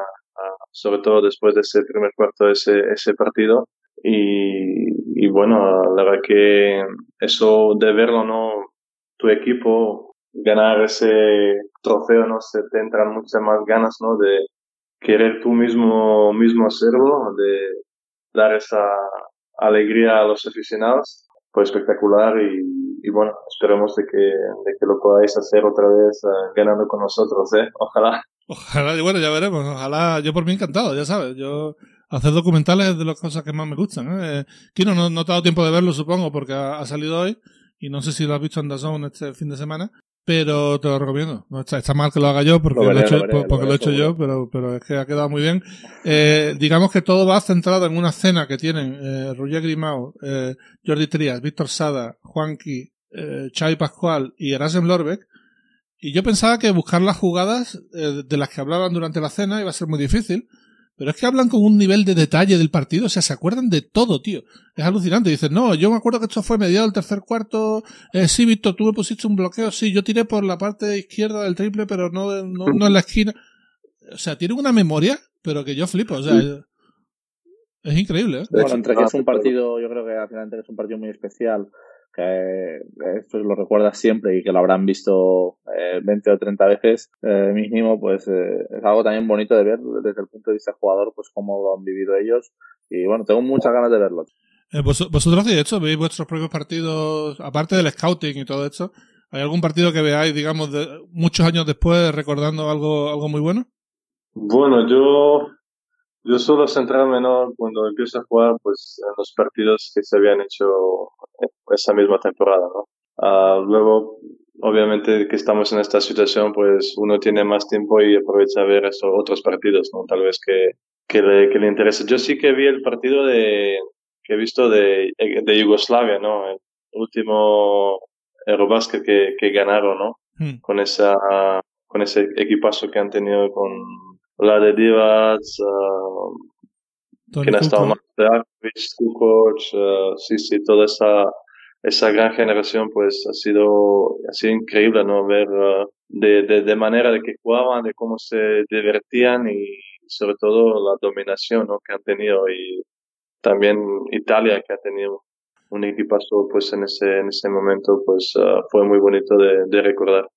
sobre todo después de ese primer cuarto ese, ese partido. Y, y, bueno, la verdad que eso de verlo, ¿no? Tu equipo ganar ese trofeo, ¿no? Se te entran muchas más ganas, ¿no? De querer tú mismo, mismo hacerlo, de dar esa alegría a los aficionados. Fue espectacular y, y bueno, esperemos de que, de que lo podáis hacer otra vez uh, ganando con nosotros, ¿eh? Ojalá. Ojalá, bueno, ya veremos. Ojalá, yo por mí encantado, ya sabes. Yo hacer documentales es de las cosas que más me gustan. ¿eh? Kino, no, no te ha dado tiempo de verlo, supongo, porque ha, ha, salido hoy. Y no sé si lo has visto en The Zone este fin de semana. Pero te lo recomiendo. No está, está mal que lo haga yo porque lo, veré, lo he hecho, lo veré, porque lo he hecho yo, pero, pero es que ha quedado muy bien. Eh, digamos que todo va centrado en una cena que tienen eh, Roger Grimao, eh, Jordi Trías, Víctor Sada, Juanqui, eh, Xavi Pascual y Erasem Lorbeck. Y yo pensaba que buscar las jugadas eh, de las que hablaban durante la cena iba a ser muy difícil. Pero es que hablan con un nivel de detalle del partido, o sea, se acuerdan de todo, tío. Es alucinante. Dicen, no, yo me acuerdo que esto fue mediado del tercer cuarto. Eh, sí, Víctor, tú me pusiste un bloqueo. Sí, yo tiré por la parte izquierda del triple, pero no, no, no en la esquina. O sea, tienen una memoria, pero que yo flipo. O sea, es, es increíble. ¿eh? Bueno, entre que es un partido, yo creo que al final es un partido muy especial que esto lo recuerdas siempre y que lo habrán visto eh, 20 o 30 veces eh, mínimo, pues eh, es algo también bonito de ver desde el punto de vista jugador, pues cómo lo han vivido ellos. Y bueno, tengo muchas ganas de verlo. Eh, vos, vosotros, de hecho, veis vuestros propios partidos, aparte del scouting y todo esto, ¿hay algún partido que veáis, digamos, de, muchos años después recordando algo, algo muy bueno? Bueno, yo yo suelo centrarme ¿no? cuando empiezo a jugar pues en los partidos que se habían hecho esa misma temporada ¿no? Uh, luego obviamente que estamos en esta situación pues uno tiene más tiempo y aprovecha a ver esos otros partidos no tal vez que que le, que le interese yo sí que vi el partido de que he visto de, de Yugoslavia no el último Eurobasket que, que ganaron no hmm. con esa con ese equipazo que han tenido con la de Divac, uh, quien ha estado más Kukoc, uh, sí, sí, toda esa, esa gran generación, pues ha sido, ha sido increíble, ¿no? Ver uh, de, de, de, manera de que jugaban, de cómo se divertían y sobre todo la dominación, ¿no? Que han tenido y también Italia que ha tenido un equipazo, pues en ese, en ese momento, pues uh, fue muy bonito de, de recordar.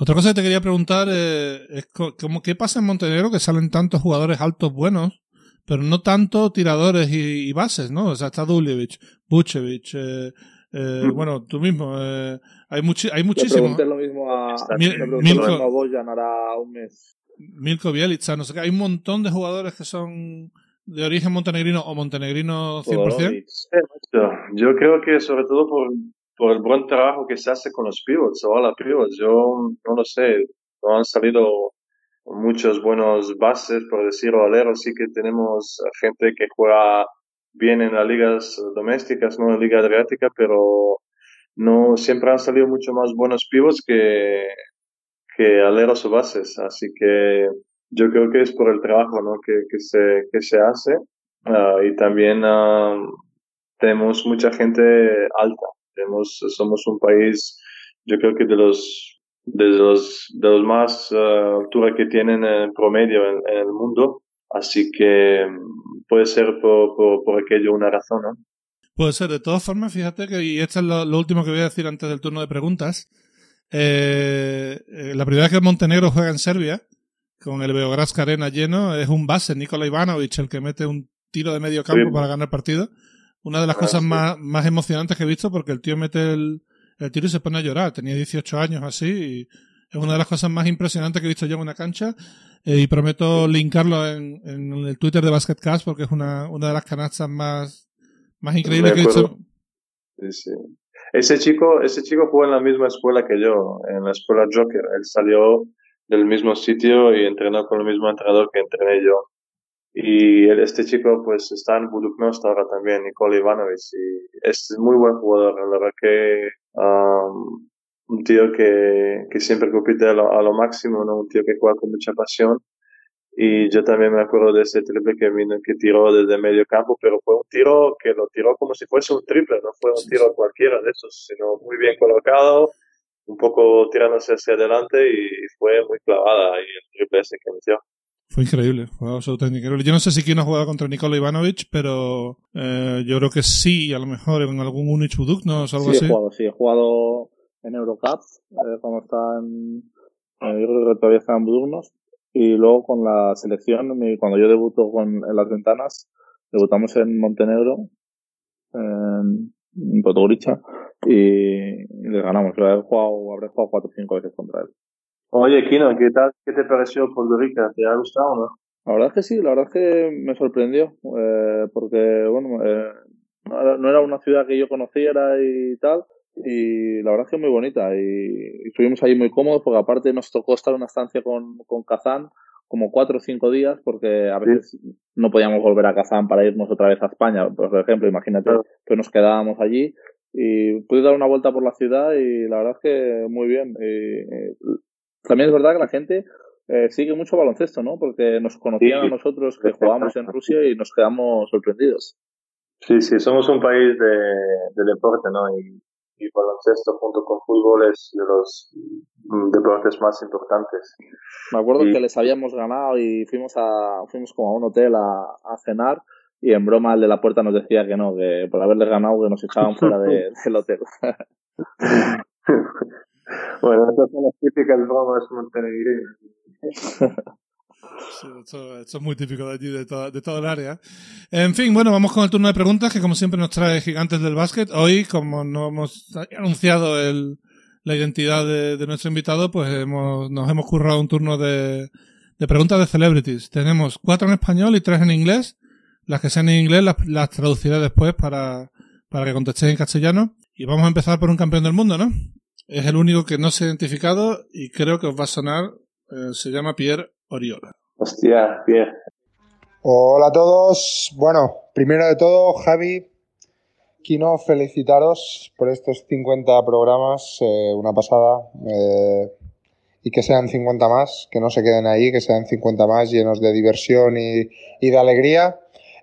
Otra cosa que te quería preguntar eh, es como qué pasa en Montenegro que salen tantos jugadores altos buenos, pero no tanto tiradores y, bases, ¿no? O sea, está Duljevic, Bucevic, eh, eh, mm. bueno, tú mismo, eh, hay, muchi hay muchísimos. lo mismo a, Milko, Boyan hará un mes. Milko Bielica, no sé qué, hay un montón de jugadores que son de origen montenegrino o montenegrino 100%. Yo creo que sobre todo por, por el buen trabajo que se hace con los pivots o a la pivots, yo no lo sé, no han salido muchos buenos bases, por decirlo alero, sí que tenemos gente que juega bien en las ligas domésticas, no en la liga adriática, pero no siempre han salido mucho más buenos pivots que, que aleros o bases, así que yo creo que es por el trabajo ¿no? que, que, se, que se hace. Ah, y también uh, tenemos mucha gente alta, tenemos, somos un país, yo creo que de los de los, de los más uh, altura que tienen en promedio en, el mundo. Así que mm, puede ser por, por, aquello una razón, ¿no? Puede ser. De todas formas, fíjate que, y esto es lo, último que voy a decir antes del turno de preguntas, eh, eh, la primera vez que Montenegro juega en Serbia, con el Beogradska Arena lleno, es un base, Nikola Ivanovic, el que mete un tiro de medio campo para ganar el partido. Una de las ah, cosas más, más emocionantes que he visto porque el tío mete el, el tiro se pone a llorar. Tenía 18 años así y es una de las cosas más impresionantes que he visto yo en una cancha. Eh, y prometo linkarlo en, en, el Twitter de Basketcast porque es una, una de las canastas más, más increíbles que he visto. Sí, sí. Ese chico, ese chico jugó en la misma escuela que yo, en la escuela Joker. Él salió del mismo sitio y entrenó con el mismo entrenador que entrené yo. Y este chico pues está en Buduknost ahora también, Nicole Ivanovic, y es muy buen jugador, la verdad que um, un tío que, que siempre compite a lo, a lo, máximo, ¿no? un tío que juega con mucha pasión. Y yo también me acuerdo de ese triple que vino, que tiró desde medio campo, pero fue un tiro que lo tiró como si fuese un triple, no fue un tiro cualquiera de esos, sino muy bien colocado, un poco tirándose hacia adelante y fue muy clavada ahí el triple ese que metió. Fue increíble, fue absolutamente increíble. Yo no sé si quién ha jugado contra Nikola Ivanovic, pero eh, yo creo que sí, a lo mejor en algún Unich Buduk, ¿no? algo sí, así. He jugado, sí, he jugado en Eurocup, eh, cuando está en, eh, yo creo que todavía está en Budugnos, y luego con la selección, cuando yo debuto con, en las ventanas, debutamos en Montenegro, en, en Podgorica, y, le ganamos. Pero habré jugado, habré jugado cuatro o cinco veces contra él. Oye, Kino, ¿qué tal? ¿Qué te pareció Puerto Rico? ¿Te ha gustado o no? La verdad es que sí, la verdad es que me sorprendió, eh, porque, bueno, eh, no era una ciudad que yo conociera y tal, y la verdad es que es muy bonita, y, estuvimos ahí muy cómodos, porque aparte nos tocó estar en una estancia con, con Kazán como cuatro o cinco días, porque a veces no podíamos volver a Kazán para irnos otra vez a España, por ejemplo, imagínate que nos quedábamos allí, y pude dar una vuelta por la ciudad y la verdad es que muy bien. Y, también es verdad que la gente eh, sigue mucho baloncesto, ¿no? Porque nos conocían a nosotros que jugábamos en Rusia y nos quedamos sorprendidos. Sí, sí, somos un país de, de deporte, ¿no? Y, y baloncesto junto con fútbol es de los mm, deportes más importantes. Me acuerdo que les habíamos ganado y fuimos a fuimos como a un hotel a, a, cenar y en broma el de la puerta nos decía que no, que por haberles ganado que nos echaban fuera de, del hotel. Bueno, estas son las típicas bromas montenegrinas. esto, es muy típico de allí, de toda, de el área. En fin, bueno, vamos con el turno de preguntas que como siempre nos trae Gigantes del Básquet. Hoy, como no hemos anunciado el, la identidad de, nuestro invitado, pues hemos, nos hemos currado un turno de, de preguntas de celebrities. Tenemos cuatro en español y tres en inglés. Las que sean en inglés las, las traduciré después para, para que contestéis en castellano. Y vamos a empezar por un campeón del mundo, ¿no? Es el único que no se ha identificado y creo que os va a sonar. Eh, se llama Pierre Oriola. Hostia, Pierre. Hola a todos. Bueno, primero de todo, Javi, Kino, felicitaros por estos 50 programas, eh, una pasada. Eh, y que sean 50 más, que no se queden ahí, que sean 50 más llenos de diversión y, y de alegría.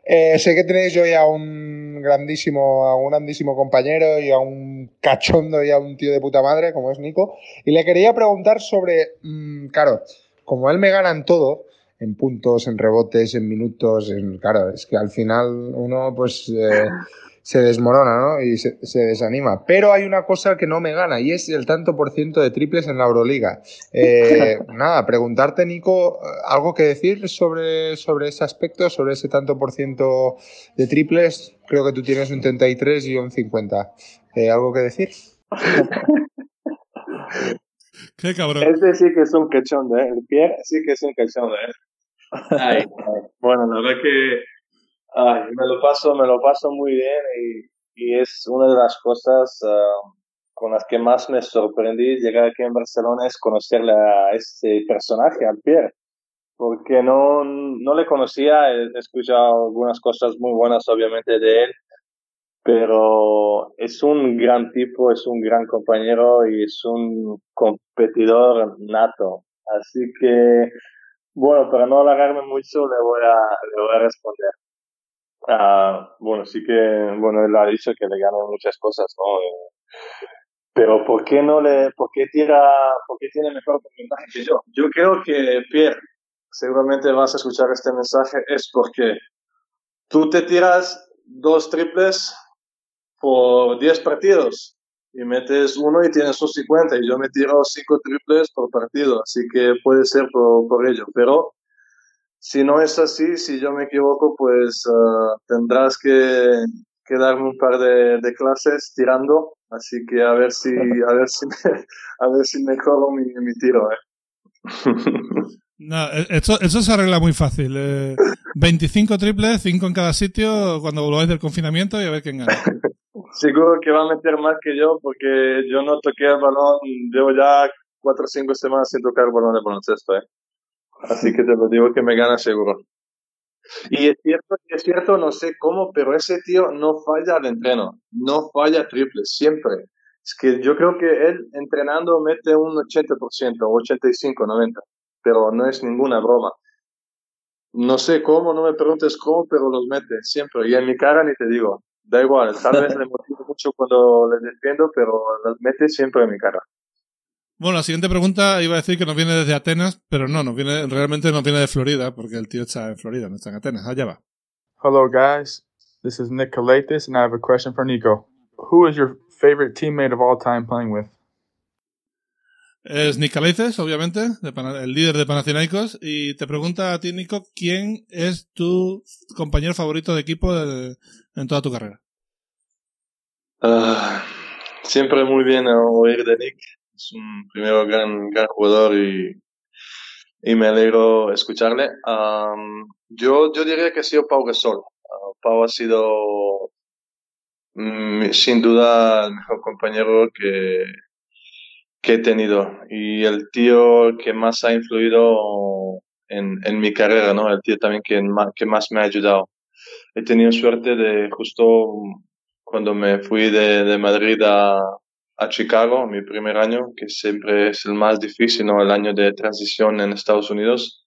Eh, sé que tenéis hoy a un grandísimo, a un grandísimo compañero y a un cachondo y a un tío de puta madre, como es Nico. Y le quería preguntar sobre, mm, claro, como él me gana en todo, en puntos, en rebotes, en minutos, en, claro, es que al final uno, pues, eh, se desmorona, ¿no? Y se, desanima. Pero hay una cosa que no me gana y es el tanto por ciento de triples en la Euroliga. Eh, nada, preguntarte, Nico, algo que decir sobre, sobre ese aspecto, sobre ese tanto por ciento de triples. Creo que tú tienes un 33 y un 50. Eh, ¿Algo que decir? Qué cabrón. Este sí que es un cachón, ¿eh? El Pierre sí que es un cachón, ¿eh? Ay, bueno, la verdad que Ay, me lo paso, me lo paso muy bien y, y es una de las cosas ah, con las que más me sorprendí llegar aquí en Barcelona es conocerle a este personaje, al Pierre, porque no, no le conocía, he escuchado algunas cosas muy buenas obviamente de él, pero es un gran tipo, es un gran compañero y es un competidor nato. Así que, bueno, para no alargarme mucho, le voy a, le voy a responder. Ah, bueno, sí que, bueno, él ha dicho que le ganan muchas cosas, ¿no? Pero ¿por qué no le, por qué tira, por qué tiene mejor porcentaje que yo? Yo creo que, Pierre, seguramente vas a escuchar este mensaje, es porque tú te tiras dos triples por 10 partidos y metes uno y tienes un 50 y yo me tiro cinco triples por partido, así que puede ser por, por ello, pero si no es así, si yo me equivoco, pues ah, tendrás que, que, darme un par de, de, clases tirando. Así que a ver si, a ver si, me, a ver si mejoro mi, mi tiro. ¿eh? No, e, esto, eso se arregla muy fácil. Eh, 25 triples, 5 en cada sitio cuando volváis del confinamiento y a ver quién gana. Seguro que va a meter más que yo porque yo no toqué el balón, llevo ya 4 o 5 semanas sin tocar el balón de baloncesto. ¿eh? Así que te lo digo que me gana seguro. Y es cierto, es cierto, no sé cómo, pero ese tío no falla al entreno, no falla triple, siempre. Es que yo creo que él entrenando mete un 80%, 85, 90, pero no es ninguna broma. No sé cómo, no me preguntes cómo, pero los mete siempre. Y en mi cara ni te digo, da igual, tal vez le motivo mucho cuando le defiendo, pero los mete siempre en mi cara. Bueno, la siguiente pregunta iba a decir que nos viene desde Atenas, pero no, nos viene, realmente nos viene de Florida, porque el tío está en Florida, no está en Atenas. Allá va. Hello, guys. This is Nick Kalatis, and I have a question for Nico. Who is your favorite teammate of all time playing with? Es Nick Kalatis, obviamente, el líder de Panathinaikos, y te pregunta a ti, Nico, ¿quién es tu compañero favorito de equipo en toda tu carrera? Uh, siempre muy bien oír de Nick es un primero gran, gran jugador y, y me alegro escucharle. yo, yo diría que ha sido Pau Gasol. Uh, Pau ha sido mm, sin duda el mejor compañero que, que he tenido y el tío que más ha influido en, en mi carrera, ¿no? El tío también que que más me ha ayudado. He tenido suerte de justo cuando me fui de, de Madrid a, a Chicago, mi primer año, que siempre es el más difícil, ¿no? El año de transición en Estados Unidos,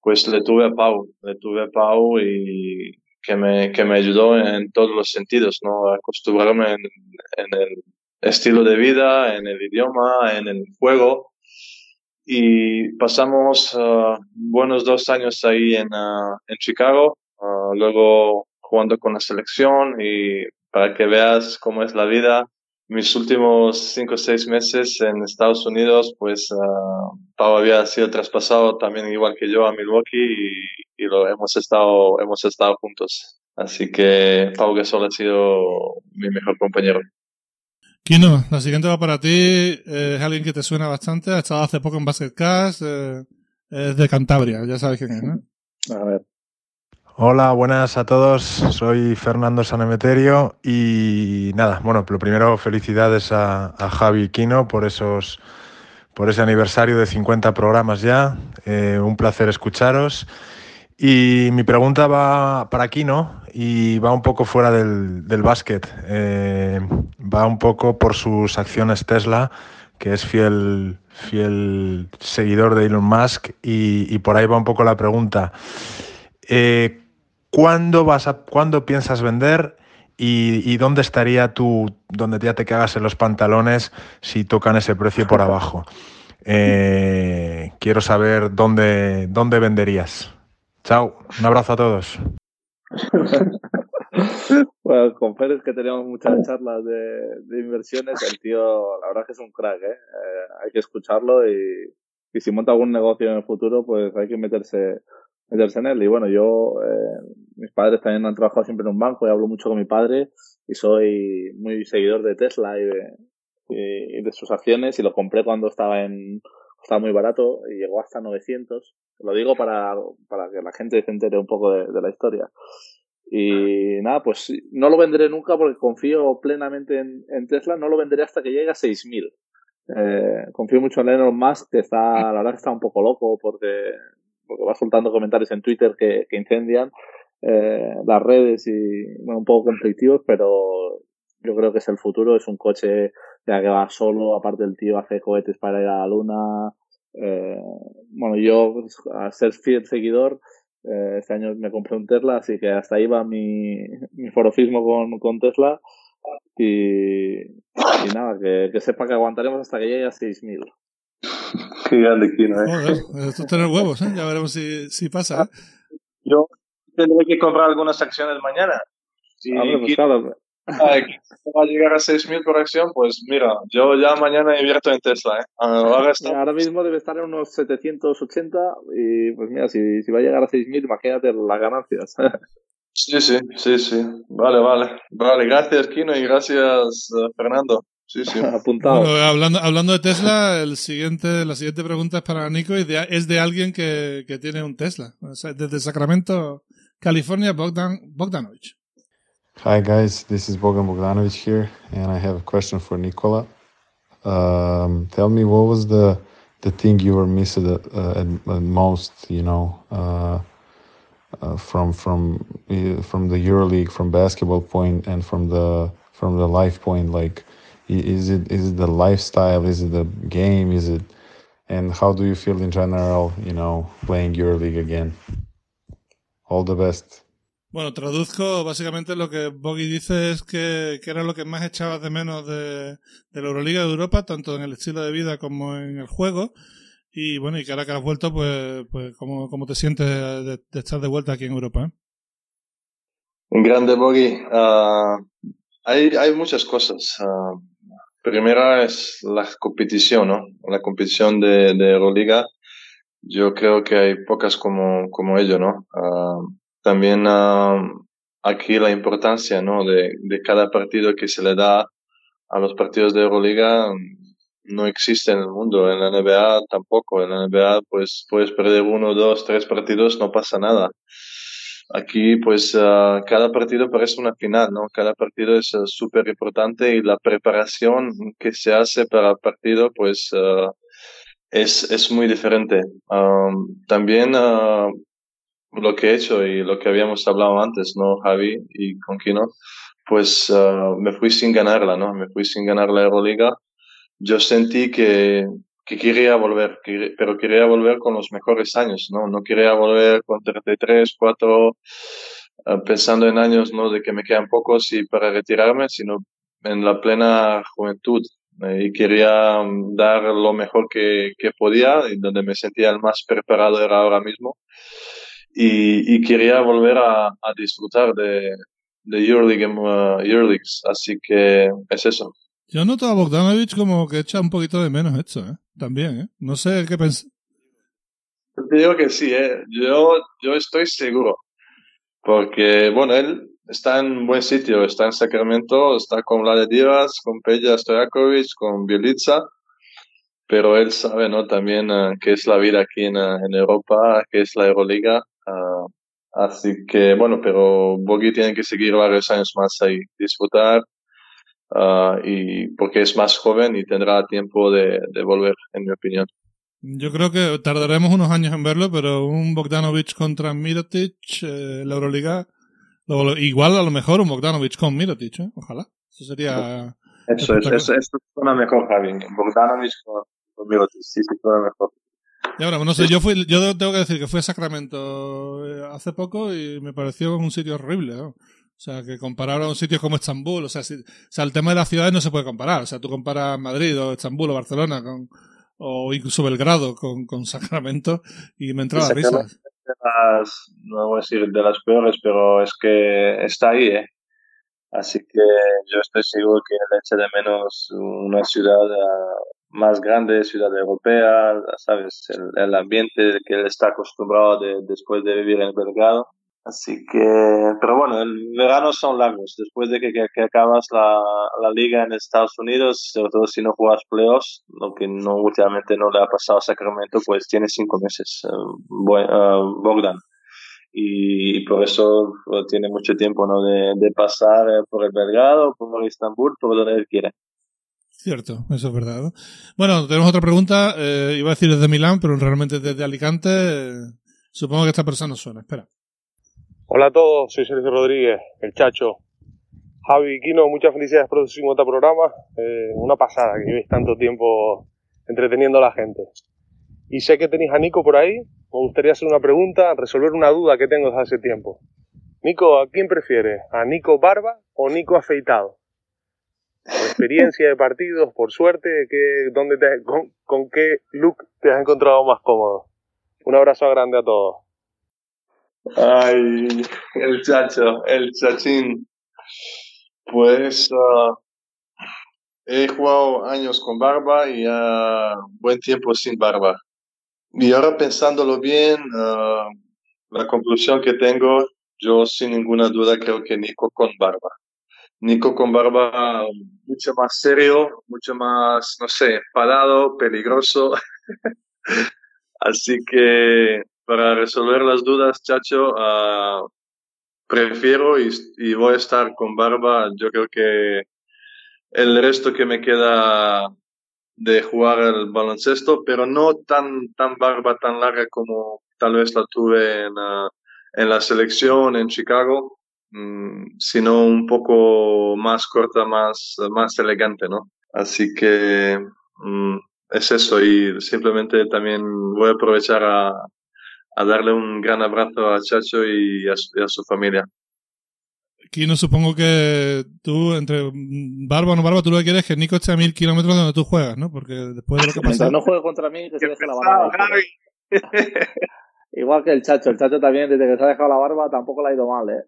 pues le tuve a Pau, le tuve a Pau y que me, que me ayudó en todos los sentidos, ¿no? Acostumbrarme en, en el estilo de vida, en el idioma, en el juego. Y pasamos uh, buenos dos años ahí en, uh, en Chicago, uh, luego jugando con la selección y para que veas cómo es la vida, mis últimos cinco o seis meses en Estados Unidos, pues uh, Pau había sido traspasado también igual que yo a Milwaukee y, y, lo hemos estado, hemos estado juntos. Así que Pau Gasol ha sido mi mejor compañero. Kino, la siguiente va para ti. Es alguien que te suena bastante. Ha estado hace poco en Basket Cast. Eh, es de Cantabria, ya sabes quién es, ¿no? A ver. Hola, buenas a todos. Soy Fernando Sanemeterio y nada, bueno, lo primero felicidades a, Javi Quino por esos por ese aniversario de 50 programas ya. Eh, un placer escucharos. Y mi pregunta va para Quino y va un poco fuera del, del básquet. Eh, va un poco por sus acciones Tesla, que es fiel, fiel seguidor de Elon Musk, y, por ahí va un poco la pregunta. Eh, ¿Cuándo, vas a, ¿Cuándo piensas vender y, dónde estaría tú, donde ya te cagas en los pantalones si tocan ese precio por abajo? Eh, quiero saber dónde, dónde venderías. Chao, un abrazo a todos. Bueno, con Pérez que teníamos muchas charlas de, de, inversiones, el tío, la verdad es que es un crack, ¿eh? eh hay que escucharlo y, y, si monta algún negocio en el futuro, pues hay que meterse, él. Y bueno, yo, eh, mis padres también han trabajado siempre en un banco y hablo mucho con mi padre y soy muy seguidor de Tesla y de, y de sus acciones y lo compré cuando estaba en, estaba muy barato y llegó hasta 900. Lo digo para, para que la gente se entere un poco de, de la historia. Y nada, pues no lo venderé nunca porque confío plenamente en, en Tesla, no lo venderé hasta que llegue a 6000. Eh, confío mucho en Elon Musk, que está, la verdad que está un poco loco porque, porque va soltando comentarios en Twitter que, incendian eh, las redes y, bueno, un poco conflictivos, pero yo creo que es el futuro, es un coche ya que va solo, aparte el tío hace cohetes para ir a la luna. Eh, bueno, yo, a ser fiel seguidor, eh, este año me compré un Tesla, así que hasta ahí va mi, mi forofismo con, con Tesla. Y, y nada, que, que, sepa que aguantaremos hasta que llegue a 6.000. Qué grande Kino, ¿eh? Joder, esto es tener huevos, ¿eh? Ya veremos si, si pasa. ¿eh? Yo tendré que comprar algunas acciones mañana. Sí, ah, pues claro, va a llegar a 6.000 por acción, pues mira, yo ya mañana invierto en Tesla. ¿eh? Ahora, está... Ahora mismo debe estar en unos 780 y pues mira, si, si va a llegar a 6.000, imagínate las ganancias. sí, sí, sí, sí. Vale, vale. Vale, gracias Kino y gracias uh, Fernando. Sí, sí. Apuntado. Bueno, hablando, hablando de Tesla, el siguiente, la siguiente pregunta es para Nico y de, es de alguien que, que tiene un Tesla. O sea, desde Sacramento, California, Bogdan, Bogdanovich. Hi guys, this is Bogdan Bogdanovic here, and I have a question for Nikola. Um, tell me what was the the thing you were missing uh, at, at, most, you know, uh, uh, from from uh, from the EuroLeague, from basketball point, and from the from the life point. Like, is it is it the lifestyle? Is it the game? Is it and how do you feel in general? You know, playing EuroLeague again. All the best. Bueno, traduzco básicamente lo que Boggy dice es que, que, era lo que más echabas de menos de, de, la Euroliga de Europa, tanto en el estilo de vida como en el juego. Y bueno, y que ahora que has vuelto, pues, pues ¿cómo, cómo te sientes de, de, estar de vuelta aquí en Europa? Un grande Boggy. Uh, hay, hay muchas cosas. Uh, primera es la competición, ¿no? La competición de, de Euroliga. Yo creo que hay pocas como, como ello, ¿no? Uh, también uh, aquí la importancia ¿no? de, de, cada partido que se le da a los partidos de Euroliga no existe en el mundo, en la NBA tampoco, en la NBA pues puedes perder uno, dos, tres partidos, no pasa nada. Aquí pues uh, cada partido parece una final, ¿no? Cada partido es uh, súper importante y la preparación que se hace para el partido pues uh, es, es muy diferente. Um, también lo que he hecho y lo que habíamos hablado antes, ¿no, Javi y con Kino? Pues me fui sin ganarla, ¿no? Me fui sin ganar la Euroliga. Yo sentí que, que quería volver, pero quería volver con los mejores años, ¿no? No quería volver con 33, 4, uh, pensando en años, ¿no? De que me quedan pocos y para retirarme, sino en la plena juventud. y quería um, dar lo mejor que, que podía y donde me sentía el más preparado era ahora mismo y, y quería volver a, a disfrutar de, de Euroleague, uh, así que es eso. Yo noto a Bogdanovich como que echa un poquito de menos esto, ¿eh? También, ¿eh? No sé qué pensar. Te digo que sí, ¿eh? Yo, yo estoy seguro. Porque, bueno, él está en buen sitio, está en Sacramento, está con Vlade Divas, con Peja Stojakovic, con Bielitsa, pero él sabe, ¿no? También uh, qué es la vida aquí en, uh, en Europa, qué es la Euroliga, Uh, así que bueno, pero Boggy tiene que seguir varios años más ahí, disfrutar, uh, y porque es más joven y tendrá tiempo de, de, volver, en mi opinión. Yo creo que tardaremos unos años en verlo, pero un Bogdanovich contra Mirotic, eh, la Euroliga, lo, igual a lo mejor un Bogdanovich con Mirotic, ¿eh? ojalá. Eso sería... Eso es, eso, eso suena mejor, Javi. Bogdanovich con, con Mirotic, sí, sí, suena mejor. Y ahora, no sé, yo fui, yo tengo que decir que fui a Sacramento eh, hace poco y me pareció un sitio horrible, ¿no? O sea, que comparar a un sitio como Estambul, o sea, si, o sea, el tema de las ciudades no se puede comparar. O sea, tú comparas Madrid o Estambul o Barcelona con, o incluso Belgrado con, con Sacramento y me entraba risa. no voy a decir de las peores, pero es que está ahí, ¿eh? Así que yo estoy seguro que él echa de menos una ciudad ah, más grande, ciudad europea, ¿sabes? El, el ambiente que él está acostumbrado de, después de vivir en Belgrado. Así que, pero bueno, el verano son largos. Después de que, que, acabas la, liga en Estados Unidos, sobre todo si no juegas playoffs, lo que no últimamente no le ha pasado a Sacramento, pues tiene cinco meses, uh, Bogdan. Y, por eso pues, tiene mucho tiempo ¿no? de, pasar eh, por el Belgrado, por Estambul, por donde él quiere. Cierto, eso es verdad. Bueno, tenemos otra pregunta. Eh, iba a decir desde Milán, pero realmente desde Alicante. Eh, supongo que esta persona suena. Espera. Hola a todos, soy Sergio Rodríguez, el Chacho. Javi Quino, muchas felicidades por su otro programa. Eh, una pasada que llevéis tanto tiempo entreteniendo a la gente. Y sé que tenéis a Nico por ahí. Me gustaría hacer una pregunta, resolver una duda que tengo desde hace tiempo. Nico, ¿a quién prefiere? ¿A Nico Barba o Nico Afeitado? Experiencia de partidos, por suerte, ¿qué, dónde te, con qué look te has encontrado más cómodo? Un abrazo grande a todos. Ay, el chacho, el chachín. Pues uh, he jugado años con barba y uh, buen tiempo sin barba. Y ahora pensándolo bien, uh, la conclusión que tengo, yo sin ninguna duda creo que Nico con barba. Nico con barba mucho más serio, mucho más, no sé, parado, peligroso. Así que para resolver las dudas, Chacho, uh, prefiero y, y, voy a estar con barba. Yo creo que el resto que me queda de jugar el baloncesto, pero no tan, tan barba tan larga como tal vez la tuve en, uh, en la selección en Chicago, mm, sino un poco más corta, más, más elegante, ¿no? Así que mm, es eso y simplemente también voy a aprovechar a, a darle un gran abrazo a Chacho y a su, a su familia. Kino, supongo que tú, entre barba o no barba, tú lo que quieres es que Nico esté a mil kilómetros donde tú juegas, ¿no? Porque después de lo que pasa... No juegue contra mí, que se deje la barba. Igual que el Chacho. El Chacho también, desde que se ha dejado la barba, tampoco le ha ido mal, ¿eh?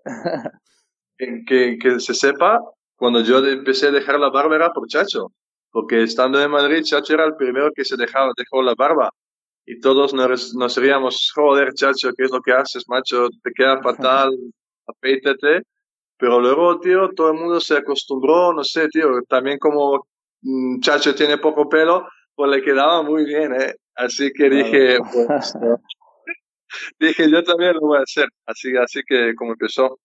que, que se sepa, cuando yo empecé a dejar la barba era por Chacho. Porque estando en Madrid, Chacho era el primero que se dejaba, dejó la barba y todos nos, nos joder, chacho, ¿qué es lo que haces, macho? Te queda fatal, apétate. Pero luego, tío, todo el mundo se acostumbró, no sé, tío, también como mm, chacho tiene poco pelo, pues le quedaba muy bien, ¿eh? Así que dije, pues, dije, yo también lo voy a hacer. Así, así que como empezó.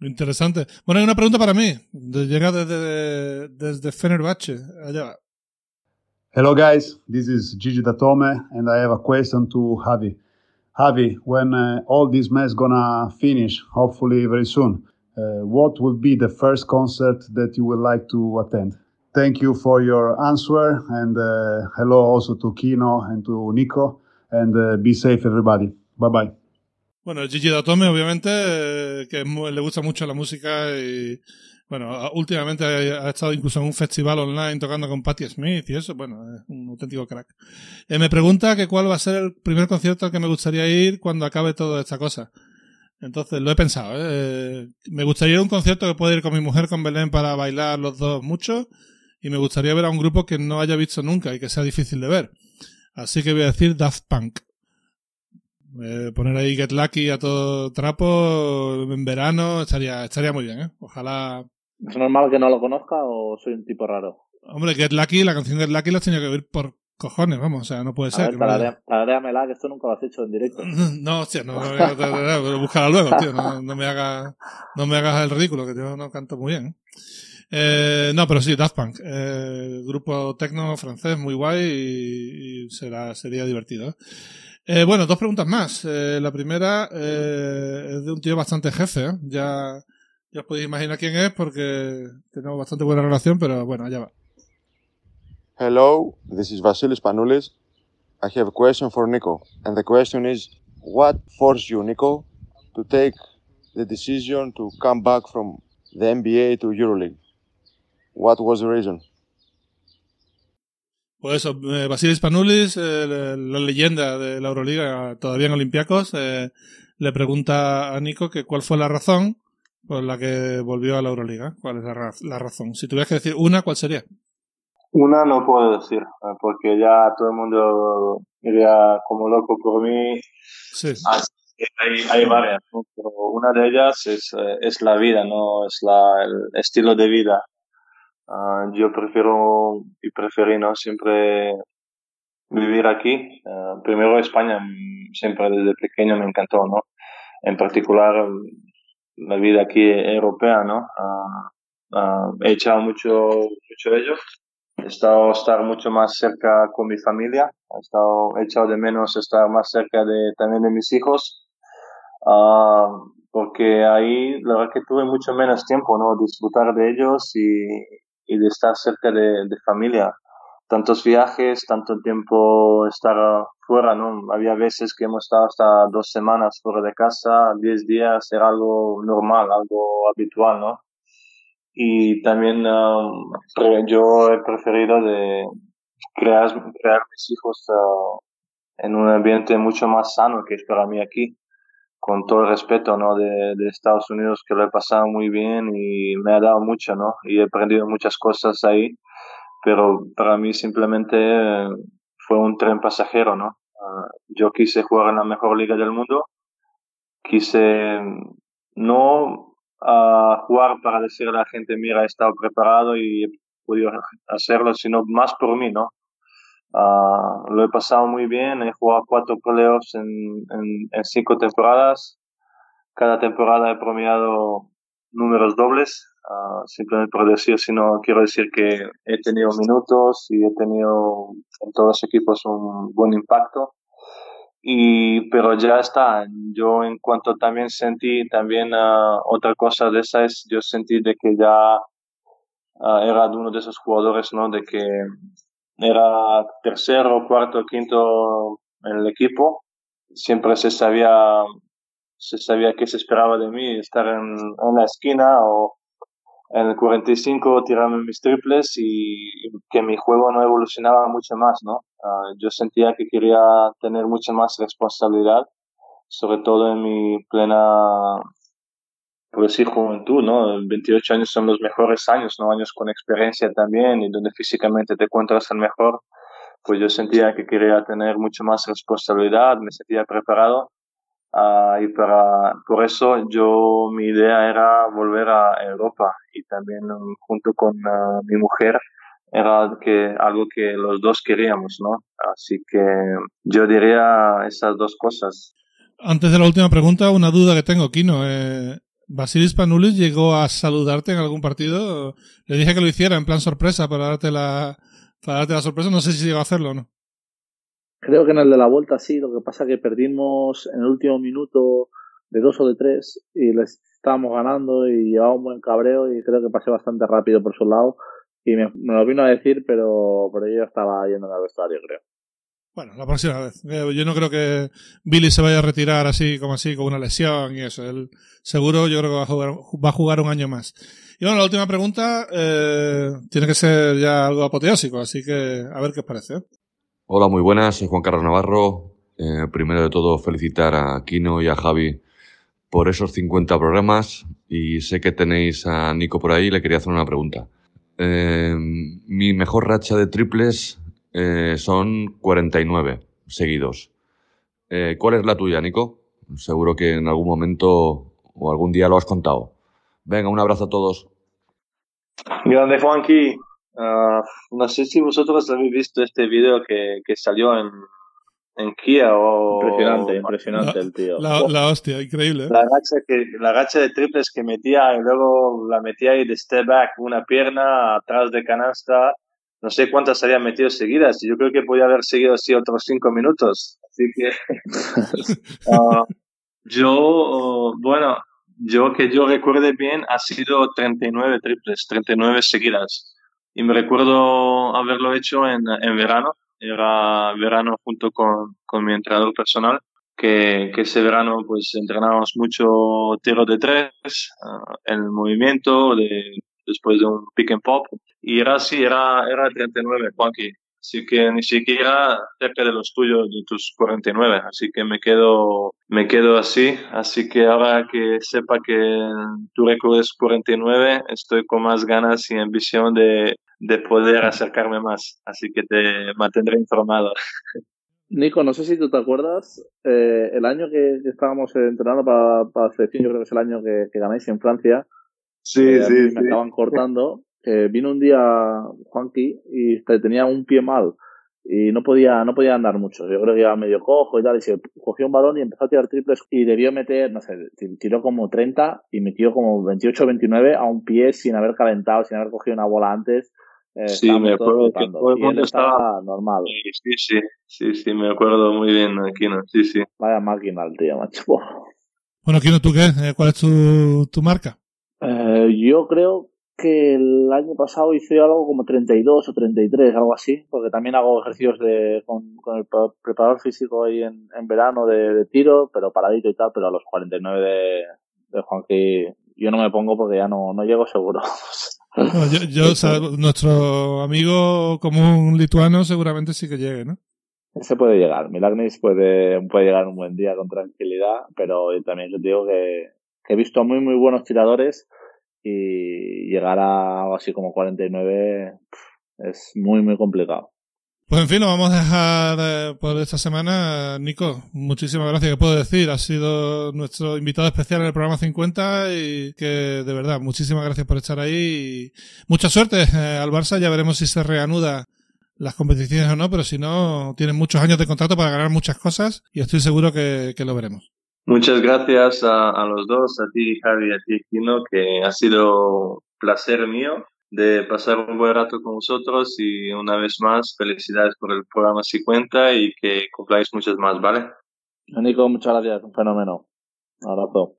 Interesante. Bueno, hay una pregunta para mí. Llega desde, desde Fenerbahce. Allá. Hello, guys. This is Gigi Datome, and I have a question to Javi. Javi, when uh, all this mess gonna finish, hopefully very soon, uh, what will be the first concert that you would like to attend? Thank you for your answer, and uh, hello also to Kino and to Nico, and uh, be safe, everybody. Bye bye. Bueno, Gigi Datome, obviamente, eh, que le gusta mucho la música y Bueno, últimamente ha, estado incluso en un festival online tocando con Patti Smith y eso, bueno, es un auténtico crack. Eh, me pregunta que cuál va a ser el primer concierto al que me gustaría ir cuando acabe toda esta cosa. Entonces, lo he pensado, ¿eh? Me gustaría ir a un concierto que pueda ir con mi mujer, con Belén, para bailar los dos mucho. Y me gustaría ver a un grupo que no haya visto nunca y que sea difícil de ver. Así que voy a decir Daft Punk. Eh, poner ahí Get Lucky a todo trapo en verano estaría, estaría muy bien, ¿eh? Ojalá ¿Es normal que no lo conozca o soy un tipo raro? Hombre, Get Lucky, la canción Get Lucky la has tenido que oír por cojones, vamos, o sea, no puede ser. Ver, que esto nunca lo has hecho en directo. No, hostia, no, no, búscala luego, tío, no, no, me hagas, no me hagas el ridículo, que yo no canto muy bien. Eh, no, pero sí, Daft Punk, eh, grupo tecno francés muy guay y, y será, sería divertido. Eh, bueno, dos preguntas más. Eh, la primera eh, es de un tío bastante jefe, ¿eh? ya ya os podéis imaginar quién es porque tenemos bastante buena relación, pero bueno, allá va. Hello, this is Vasilis Panoulis. I have a question for Nico. And the question is, what forced you, Nico, to take the decision to come back from the NBA to EuroLeague? What was the reason? Pues eso, eh, Vasilis Panoulis, eh, la leyenda de la Euroliga, todavía en Olympiacos, eh, le pregunta a Nico que cuál fue la razón por la que volvió a la Euroliga? ¿Cuál es la, la razón? Si tuvieras que decir una, ¿cuál sería? Una no puedo decir, eh, porque ya todo el mundo iría como loco por mí. Sí. Hay, hay varias, ¿no? pero una de ellas es, eh, es la vida, no es la, el estilo de vida. Uh, yo prefiero y preferí ¿no? siempre vivir aquí. Uh, primero España, siempre desde pequeño me encantó, ¿no? En particular la vida aquí europea, ¿no? Uh, he echado mucho, mucho de ello He estado estar mucho más cerca con mi familia. He estado he echado de menos estar más cerca de también de mis hijos. Uh, porque ahí la verdad que tuve mucho menos tiempo, ¿no? Disfrutar de ellos y, y de estar cerca de, de, familia. Tantos viajes, tanto tiempo estar fuera, ¿no? Había veces que hemos estado hasta dos semanas fuera de casa, diez días, era algo normal, algo habitual, ¿no? y también um, yo he preferido de crear, crear mis hijos uh, en un ambiente mucho más sano que es para mí aquí con todo el respeto ¿no? de, de, Estados Unidos que lo he pasado muy bien y me ha dado mucho ¿no? y he aprendido muchas cosas ahí pero para mí simplemente fue un tren pasajero ¿no? Uh, yo quise jugar en la mejor liga del mundo quise no a jugar para decirle a la gente, mira, he estado preparado y he podido hacerlo, sino más por mí, ¿no? Uh, lo he pasado muy bien, he jugado cuatro playoffs en, en, en, cinco temporadas. Cada temporada he promediado números dobles, uh, simplemente por decir, sino quiero decir que he tenido minutos y he tenido en todos los equipos un buen impacto. Y pero ya está. Yo en cuanto también sentí también uh, otra cosa de esa es yo sentí de que ya uh, era uno de esos jugadores no de que era tercero cuarto quinto en el equipo. Siempre se sabía se sabía qué se esperaba de mí estar en, en la esquina o en el 45 tirarme mis triples y que mi juego no evolucionaba mucho más, ¿no? Uh, yo sentía que quería tener mucha más responsabilidad, sobre todo en mi plena, por decir, juventud, ¿no? 28 años son los mejores años, ¿no? Años con experiencia también y donde físicamente te encuentras el mejor. Pues yo sentía que quería tener mucho más responsabilidad, me sentía preparado Uh, y para, por eso yo, mi idea era volver a Europa y también um, junto con uh, mi mujer era que algo que los dos queríamos, ¿no? Así que yo diría esas dos cosas. Antes de la última pregunta, una duda que tengo, Kino. Eh, ¿Basilis Panulis llegó a saludarte en algún partido? Le dije que lo hiciera en plan sorpresa para darte la, para darte la sorpresa. No sé si llegó a hacerlo o no. Creo que en el de la vuelta sí, lo que pasa que perdimos en el último minuto de dos o de tres y les estábamos ganando y llevaba un buen cabreo y creo que pasé bastante rápido por su lado y me, lo vino a decir, pero, pero yo estaba yendo al vestuario, creo. Bueno, la próxima vez. Yo no creo que Billy se vaya a retirar así como así, con una lesión y eso. Él seguro yo creo que va a jugar, va a jugar un año más. Y bueno, la última pregunta eh, tiene que ser ya algo apoteósico, así que a ver qué os parece. Hola, muy buenas, soy Juan Carlos Navarro. Eh, primero de todo, felicitar a Kino y a Javi por esos 50 programas y sé que tenéis a Nico por ahí le quería hacer una pregunta. Eh, mi mejor racha de triples eh, son 49 seguidos. ¿Cuál es la tuya, Nico? Seguro que en algún momento o algún día lo has contado. Venga, un abrazo a todos. Grande Juanqui, Uh, no sé si vosotros habéis visto este video que, que salió en, en Kia o... Impresionante, impresionante la, el tío. La, la, hostia, increíble. ¿eh? La gacha, que, la gacha de triples que metía y luego la metía ahí de step back, una pierna atrás de canasta. No sé cuántas había metido seguidas. Yo creo que podía haber seguido así otros cinco minutos. Así que... uh, yo, uh, bueno, yo que yo recuerde bien, ha sido 39 triples, 39 seguidas y me recuerdo haberlo hecho en, en verano, era verano junto con, con mi entrenador personal, que, que, ese verano pues entrenábamos mucho tiro de tres, uh, el movimiento de, después de un pick and pop, y era así, era, era 39, Juanqui. Así que ni siquiera cerca de los tuyos, de tus 49, así que me quedo, me quedo así, así que ahora que sepa que tu récord es 49, estoy con más ganas y ambición de, de poder acercarme más, así que te mantendré informado. Nico, no sé si tú te acuerdas, eh, el año que, estábamos entrenando para, para la selección, yo creo que es el año que, que ganáis en Francia. Sí, eh, sí, Me sí. estaban cortando. Que vino un día Juanqui y te- tenía un pie mal y no podía, no podía andar mucho. Yo creo que iba medio cojo y tal, y se cogió un balón y empezó a tirar triples y debió meter, no sé, tiró como 30 y metió como 28 o 29 a un pie sin haber calentado, sin haber cogido una bola antes. Eh, Sí, me acuerdo que todo el mundo estaba estaba- normal. Sí, sí, sí, sí, me acuerdo muy bien, Aquino, sí, sí. Vaya máquina el tío, macho. Bueno, Kino, ¿tú qué? Eh, ¿Cuál es tu, tu marca? Eh, yo creo que el año pasado hice algo como 32 o 33, algo así, porque también hago ejercicios de, con, con el pre- preparador físico ahí en, en verano de, de tiro, pero paradito y tal, pero a los 49 de, de Juanqui yo no me pongo porque ya no, no llego seguro. Bueno, yo, yo, o sea, nuestro amigo común lituano seguramente sí que llegue, ¿no? Se puede llegar, Milagnis puede, puede llegar un buen día con tranquilidad, pero yo también te digo que, que he visto muy muy buenos tiradores y llegar a así como 49 pff, es muy muy complicado. Pues en fin, lo vamos a dejar eh, por esta semana. Nico, muchísimas gracias. ¿Qué puedo decir? Has sido nuestro invitado especial en el programa 50 y que de verdad, muchísimas gracias por estar ahí. Y mucha suerte eh, al Barça. Ya veremos si se reanuda las competiciones o no, pero si no, tienen muchos años de contrato para ganar muchas cosas y estoy seguro que lo veremos. Muchas gracias a, a los dos, a ti Javi y a ti Kino, que ha sido placer mío de pasar un buen rato con vosotros y una vez más felicidades por el programa 50 y que cumpláis muchas más, ¿vale? Nico, muchas gracias, un fenómeno. Un abrazo.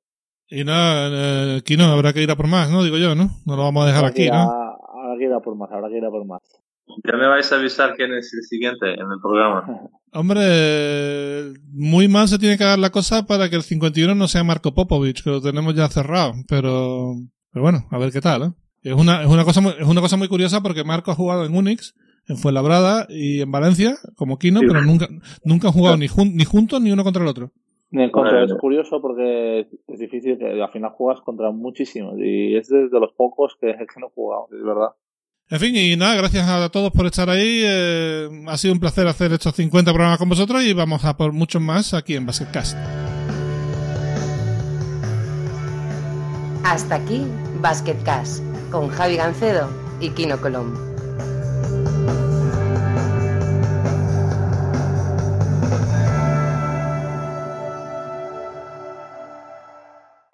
Y nada, eh, Kino, habrá que ir a por más, ¿no? Digo yo, ¿no? No lo vamos a dejar Habrá aquí, ir ¿no? a- Habrá que ir a por más, habrá que ir a por más. Ya me vais a avisar quién es el siguiente en el programa. Hombre, muy mal se tiene que dar la cosa para que el 51 no sea Marco Popovich, que lo tenemos ya cerrado, pero, pero bueno, a ver qué tal, ¿eh? Es una, es una cosa muy, es una cosa muy curiosa porque Marco ha jugado en Unix, en Fuenlabrada y en Valencia, como Kino, Sí. pero nunca, nunca han jugado ni, jun- ni juntos ni uno contra el otro. Ni contra, es curioso porque es difícil que al final juegas contra muchísimos y es desde los pocos que, que no jugamos, es verdad. En fin, y nada, gracias a todos por estar ahí. eh, ha sido un placer hacer estos 50 programas con vosotros y vamos a por muchos más aquí en Basketcast. Hasta aquí Basket Cash con Javi Gancedo y Kino Colom.